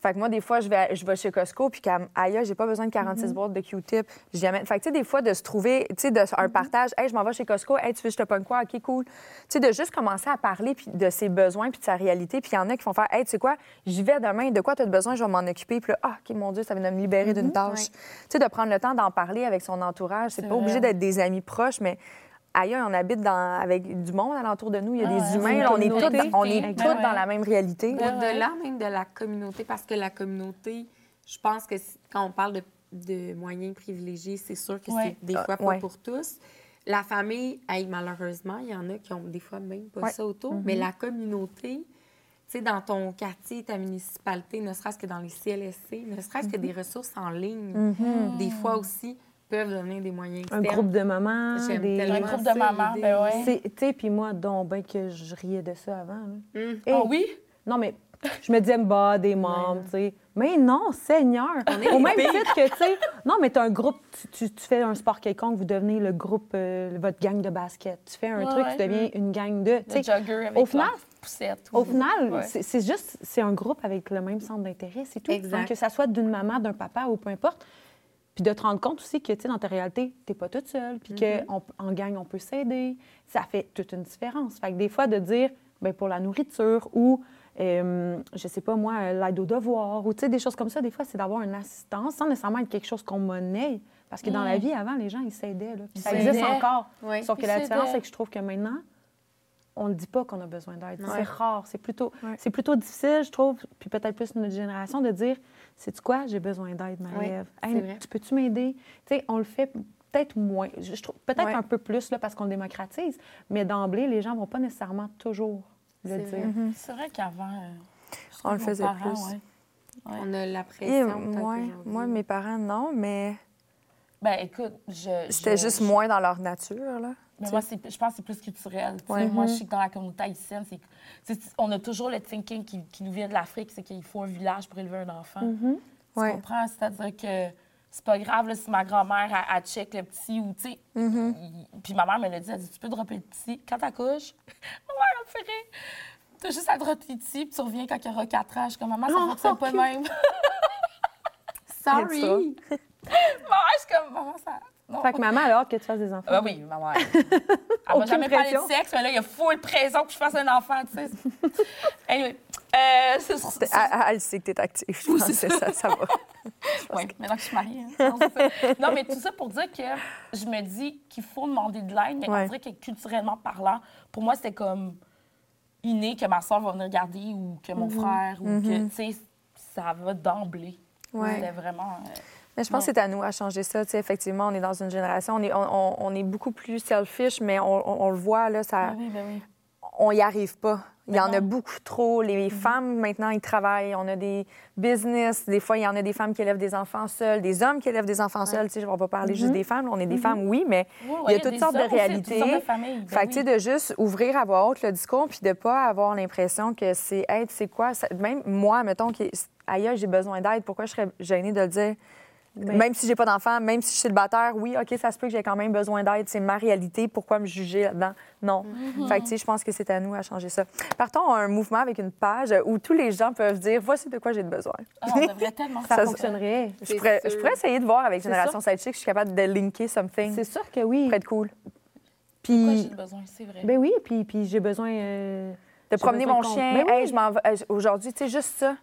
Fait que moi, des fois, je vais, je vais chez Costco, puis comme, aïe, j'ai pas besoin de 46 Mm-hmm. boîtes de Q-tip. Amène. Fait que, tu sais, des fois, de se trouver, tu sais, de, un partage, hey, je m'en vais chez Costco, hey, tu veux, je te pogne quoi? OK, cool. Tu sais, de juste commencer à parler puis de ses besoins puis de sa réalité. Puis il y en a qui vont faire, hey, tu sais quoi, j'y vais demain, de quoi tu as besoin, je vais m'en occuper. Puis là, ah, OK, mon Dieu, ça vient de me libérer d'une tâche. Tu sais, de prendre le temps d'en parler avec son entourage. C'est. C'est pas vrai. obligé d'être des amis proches, mais. Ailleurs, on habite dans, avec du monde alentour de nous. Il y a Ah des humains. là, on est une tous communauté. on est Ben tous ouais. dans la même réalité. Ben. Au-delà même de la communauté, parce que la communauté, je pense que quand on parle de, de moyens privilégiés, c'est sûr que Ouais. c'est des Ah, fois pas ouais. pour tous. La famille, hey, malheureusement, il y en a qui ont des fois même pas Ouais. ça autour, mais la communauté, tu sais, dans ton quartier, ta municipalité, ne serait-ce que dans les CLSC, ne serait-ce que des ressources en ligne, des fois aussi peuvent donner des moyens Un groupe de mamans. Des... Un groupe de mamans, ben ouais. C'est- Tu sais, puis moi, donc, ben que je riais de ça avant. Hey, Ah oui? Non, mais je me disais, bah, des membres, tu sais. Mais non, Seigneur! Au même titre que, tu sais, non, mais tu as un groupe, tu, tu- tu fais un sport quelconque, vous devenez le groupe, euh, votre gang de basket. Tu fais un Ouais, truc, ouais. tu deviens une gang de. tu sais, jogger avec au final- poussette. Au final, Ouais. c'est c'est juste, c'est un groupe avec le même centre d'intérêt, c'est tout. Exact. Donc, que ça soit d'une maman, d'un papa ou peu importe. Puis de te rendre compte aussi que, tu sais, dans ta réalité, t'es pas toute seule, puis qu'en gang, on peut s'aider. Ça fait toute une différence. Fait que des fois, de dire, ben pour la nourriture ou, euh, je sais pas moi, euh, l'aide aux devoirs ou, tu sais, des choses comme ça, des fois, c'est d'avoir une assistance sans nécessairement être quelque chose qu'on monnaie. Parce que dans la vie, avant, les gens, ils s'aidaient. là. Puis Ils ça existe encore. Oui. Sauf que la différence, c'est que je trouve que maintenant, on ne dit pas qu'on a besoin d'aide. Ouais. C'est rare. C'est plutôt, Ouais. c'est plutôt difficile, je trouve, puis peut-être plus notre génération, de dire Sais-tu quoi, j'ai besoin d'aide, Marie-Ève? c'est Hey, vrai. tu peux-tu m'aider? Tu sais, on le fait peut-être moins. Je, je trouve peut-être Ouais. un peu plus là, parce qu'on le démocratise, mais d'emblée, les gens vont pas nécessairement toujours le C'est dire. vrai. Mhm. C'est vrai qu'avant, euh, On le faisait parents, plus. ouais. On a la pression. moi, mes parents, non, mais Ben écoute, je. c'était je- juste je- moins dans leur nature, là. Mais moi, je pense que c'est plus culturel. Ouais. Moi, je sais que dans la communauté haïtienne, c'est, on a toujours le thinking qui, qui nous vient de l'Afrique, c'est qu'il faut un village pour élever un enfant. Mhm. Tu Ouais. comprends? C'est-à-dire que c'est pas grave là, si ma grand-mère, elle check le petit ou, tu sais. Mm-hmm. Puis ma mère me l'a dit, elle dit, tu peux dropper le petit. Quand t'accouches, ma mère, elle me fait rire. T'as juste à dropper le petit, puis tu reviens quand il aura 4 ans. Je suis comme, maman, ça Oh, fonctionne pas cute. même. Sorry! maman, je suis comme, maman, ça. Non. Fait que maman, elle a hâte que tu fasses des enfants. Ah oui, maman. Elle m'a Aucune jamais parlé de sexe, mais là, il y a full pression que je fasse un enfant, tu sais. anyway, euh, c'est sur Elle, elle- elle sait que t'es active, je pense que ça, ça va. Oui, maintenant que je suis mariée. hein. Non, mais tout ça pour dire que je me dis qu'il faut demander de l'aide, mais Ouais. on dirait que culturellement parlant, pour moi, c'était comme inné que ma soeur va venir garder ou que mon frère ou que, tu sais, ça va d'emblée. Ouais. C'était vraiment. euh, Mais je pense que c'est à nous à changer ça. Tu sais, effectivement, on est dans une génération, on est, on, est beaucoup plus selfish, mais on, le voit, là, ça, ben oui, ben oui. on n'y arrive pas. Il y Ben en a beaucoup trop. Les femmes, maintenant, ils travaillent. On a des business. Des fois, il y en a des femmes qui élèvent des enfants seuls, des hommes qui élèvent des enfants seuls. Tu sais, je ne vais pas parler juste des femmes. On est des femmes, oui, mais Oui, il y a toutes sortes de réalités. toutes sortes de familles, ben fait que, tu sais, oui. de juste ouvrir à voix haute le discours puis de ne pas avoir l'impression que c'est, hey, tu sais quoi, ça- même moi, mettons, qui, ailleurs, j'ai besoin d'aide, pourquoi je serais gênée de le dire? Même si j'ai pas d'enfant, même si je suis célibataire, oui, OK, ça se peut que j'ai quand même besoin d'aide. C'est ma réalité. Pourquoi me juger là-dedans? Non. Mm-hmm. Fait que, tu sais, je pense que c'est à nous à changer ça. Partons à un mouvement avec une page où tous les gens peuvent dire voici de quoi j'ai besoin. Ah, on devrait tellement Ça, Ça- fonctionnerait. Je pourrais, sûr. je pourrais essayer de voir avec Génération Sidechick, je suis capable de linker something. C'est sûr que oui. pourrait être cool. Pourquoi j'ai Puis, besoin, c'est vrai. ben oui, puis, puis j'ai besoin. euh, De j'ai promener mon qu'on- chien. Ben oui. Hey, je m'en vais- euh, Aujourd'hui, tu sais, juste ça.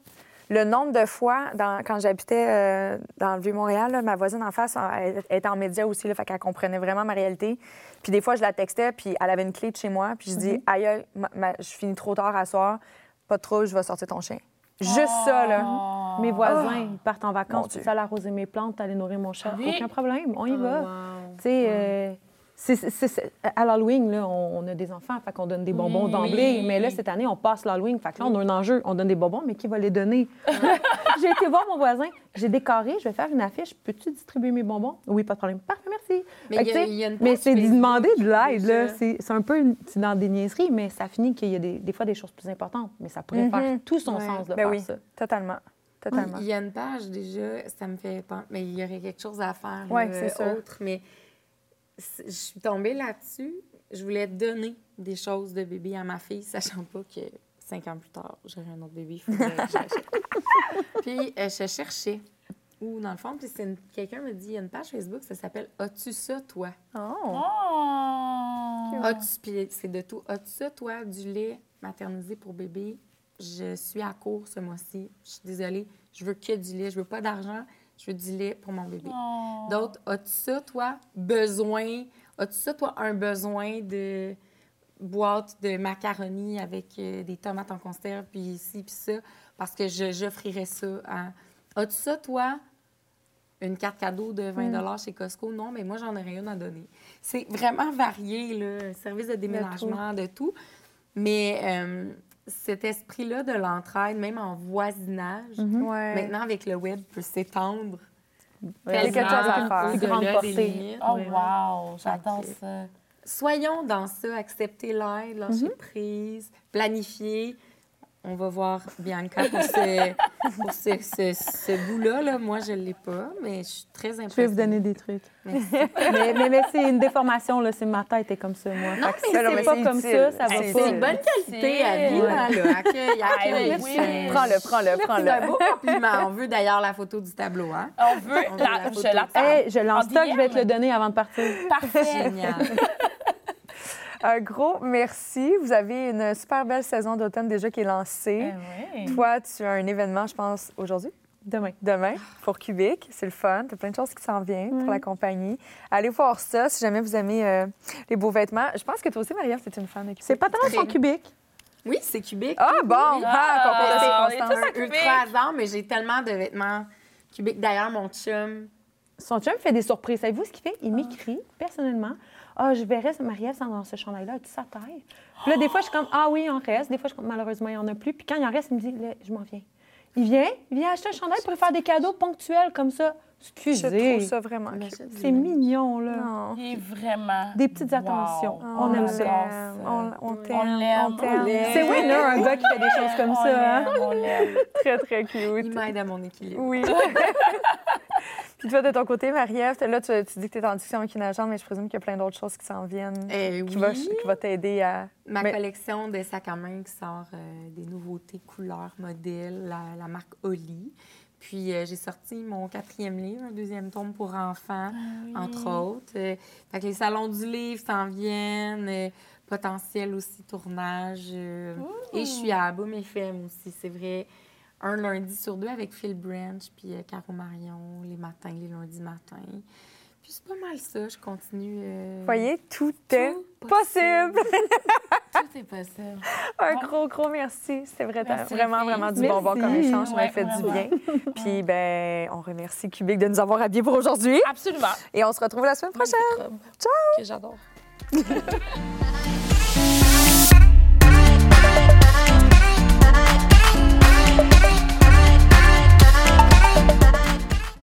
Le nombre de fois, dans- quand j'habitais euh, dans le Vieux-Montréal, ma voisine en face, elle, elle était en média aussi, là, fait qu'elle comprenait vraiment ma réalité. Puis des fois, je la textais, puis elle avait une clé de chez moi, puis je dis, aïe, aïe, ma- ma- je finis trop tard à soir, pas de trouble, je vais sortir ton chien. Juste ça, là. Oh. Mes voisins, ils partent en vacances, ça, aller arroser mes plantes, aller nourrir mon chat. Oui? Aucun problème, on y Oh, va. wow. Tu sais, euh, c'est- c'est- c'est- à l'Halloween, là, on, on a des enfants, fait qu'on donne des bonbons Oui. d'emblée. Mais là, cette année, on passe l'Halloween. Fait que là, on a un enjeu. On donne des bonbons, mais qui va les donner? j'ai été voir mon voisin. J'ai décoré, je vais faire une affiche. Peux-tu distribuer mes bonbons? Oui, pas de problème. Parfait, merci. Mais y que, a- y a une mais page c'est demander de l'aide. C'est c'est un peu une- c'est dans des niaiseries, mais ça finit qu'il y a des, des fois des choses plus importantes. Mais ça pourrait faire tout son Ouais. sens de Ben faire oui. ça. Totalement. Totalement. Il y a une page déjà, ça me fait penser, mais il y aurait quelque chose à faire Ouais, là, c'est sûr. autre. Mais je suis tombée là-dessus. Je voulais donner des choses de bébé à ma fille, sachant pas que cinq ans plus tard, j'aurais un autre bébé. Il faudrait que j'achète. puis euh, je cherchais. Ou dans le fond, puis c'est une- quelqu'un me dit, il y a une page Facebook, ça s'appelle As-tu ça, toi? Oh. Oh! As-tu, puis c'est de tout. As-tu ça, toi, du lait maternisé pour bébé? Je suis à court ce mois-ci. Je suis désolée. Je veux que du lait. Je veux pas d'argent. Je veux du lait pour mon bébé. Oh. D'autres, as-tu ça, toi, besoin? As-tu ça, toi, un besoin de boîte de macaroni avec euh, des tomates en conserve, puis ici, puis ça, parce que je- j'offrirais ça à... As-tu ça, toi, une carte cadeau de 20 chez Costco? Non, mais moi, j'en aurais une à donner. C'est vraiment varié, là, service de déménagement, de tout. Mais euh, cet esprit-là de l'entraide, même en voisinage, Ouais. maintenant, avec le web, peut s'étendre. Il y a quelque chose à faire. Plus grande au-delà des portée. limites. Oh, Ouais. wow! J'adore ça. Soyons dans ça, accepter l'aide, lâcher prise, planifier. On va voir Bianca pour ce, pour ce, ce- ce bout-là. là. Moi, je ne l'ai pas, mais je suis très impressionnée. Je vais vous donner des trucs. Merci. mais mais, mais c'est une déformation, là. C'est ma tête est comme ça, moi. Non, mais c'est pas utile. comme ça, ça va C'est pas. C'est une bonne qualité à vie, Ouais. là. Accueil, accueil. Ah oui, c'est- Prends-le, prends-le, C'est un prends-le. beau compliment. On veut d'ailleurs la photo du tableau, hein? On veut On veut la, la je photo. Hey, je lance En stock, je vais te le donner avant de partir. Parfait. Génial. Un gros merci. Vous avez une super belle saison d'automne déjà qui est lancée. Eh oui. Toi, tu as un événement, je pense, aujourd'hui, Demain. demain, pour Cubic. C'est le fun. Tu as plein de choses qui s'en viennent pour la compagnie. Allez voir ça si jamais vous aimez euh, les beaux vêtements. Je pense que toi aussi, Maria, c'est une fan de Cubic. C'est pas tellement son cubique. Oui, c'est cubique. Ah, bon! Ah, Ah, on est tous à Cubic. ultra hasard, mais j'ai tellement de vêtements cubiques. D'ailleurs, mon chum, Son chum fait des surprises. Savez-vous ce qu'il fait? Il m'écrit personnellement. Ah, je verrais Marie-Ève dans ce chandail-là, as-tu sa taille? Puis là, des fois, je suis comme, ah oui, il en reste. Des fois, je suis comme, malheureusement, il n'y en a plus. Puis quand il en reste, il me dit, là, je m'en viens. Il vient, il vient acheter un chandail pour lui faire des cadeaux ponctuels comme ça. Je trouve ça vraiment il C'est mignon, là. Non. Il est vraiment. Des petites attentions. On aime ça. On, on t'aime. On l'aime. C'est winner, un gars qui fait des choses comme On ça. hein? on l'aime. Très, très Il cute. m'aide à mon équilibre. Oui. Puis toi, de ton côté, Marie-Ève, là, tu, tu dis que tu es en discussion avec une agente, mais je présume qu'il y a plein d'autres choses qui s'en viennent, Eh qui oui. va, qui va t'aider à... Ma Mais- collection de sacs à main qui sort euh, des nouveautés couleurs, modèles, la, la marque Oli. Puis euh, j'ai sorti mon quatrième livre, un deuxième tome pour enfants, entre autres. Euh, fait que les salons du livre s'en viennent, euh, potentiel aussi tournage. euh, et je suis à Boom FM aussi, c'est vrai. Un lundi sur deux avec Phil Branch, puis euh, Caro Marion, les matins, les lundis matins. Puis c'est pas mal ça, je continue. euh, Vous voyez, tout est possible. Tout est possible. Un gros, gros merci. C'était vrai- vraiment, vraiment du bonbon comme échange. Ça m'a Ouais, fait du bien. Puis, ben, on remercie Cubic de nous avoir habillés pour aujourd'hui. Absolument. Et on se retrouve la semaine prochaine. Que j'adore.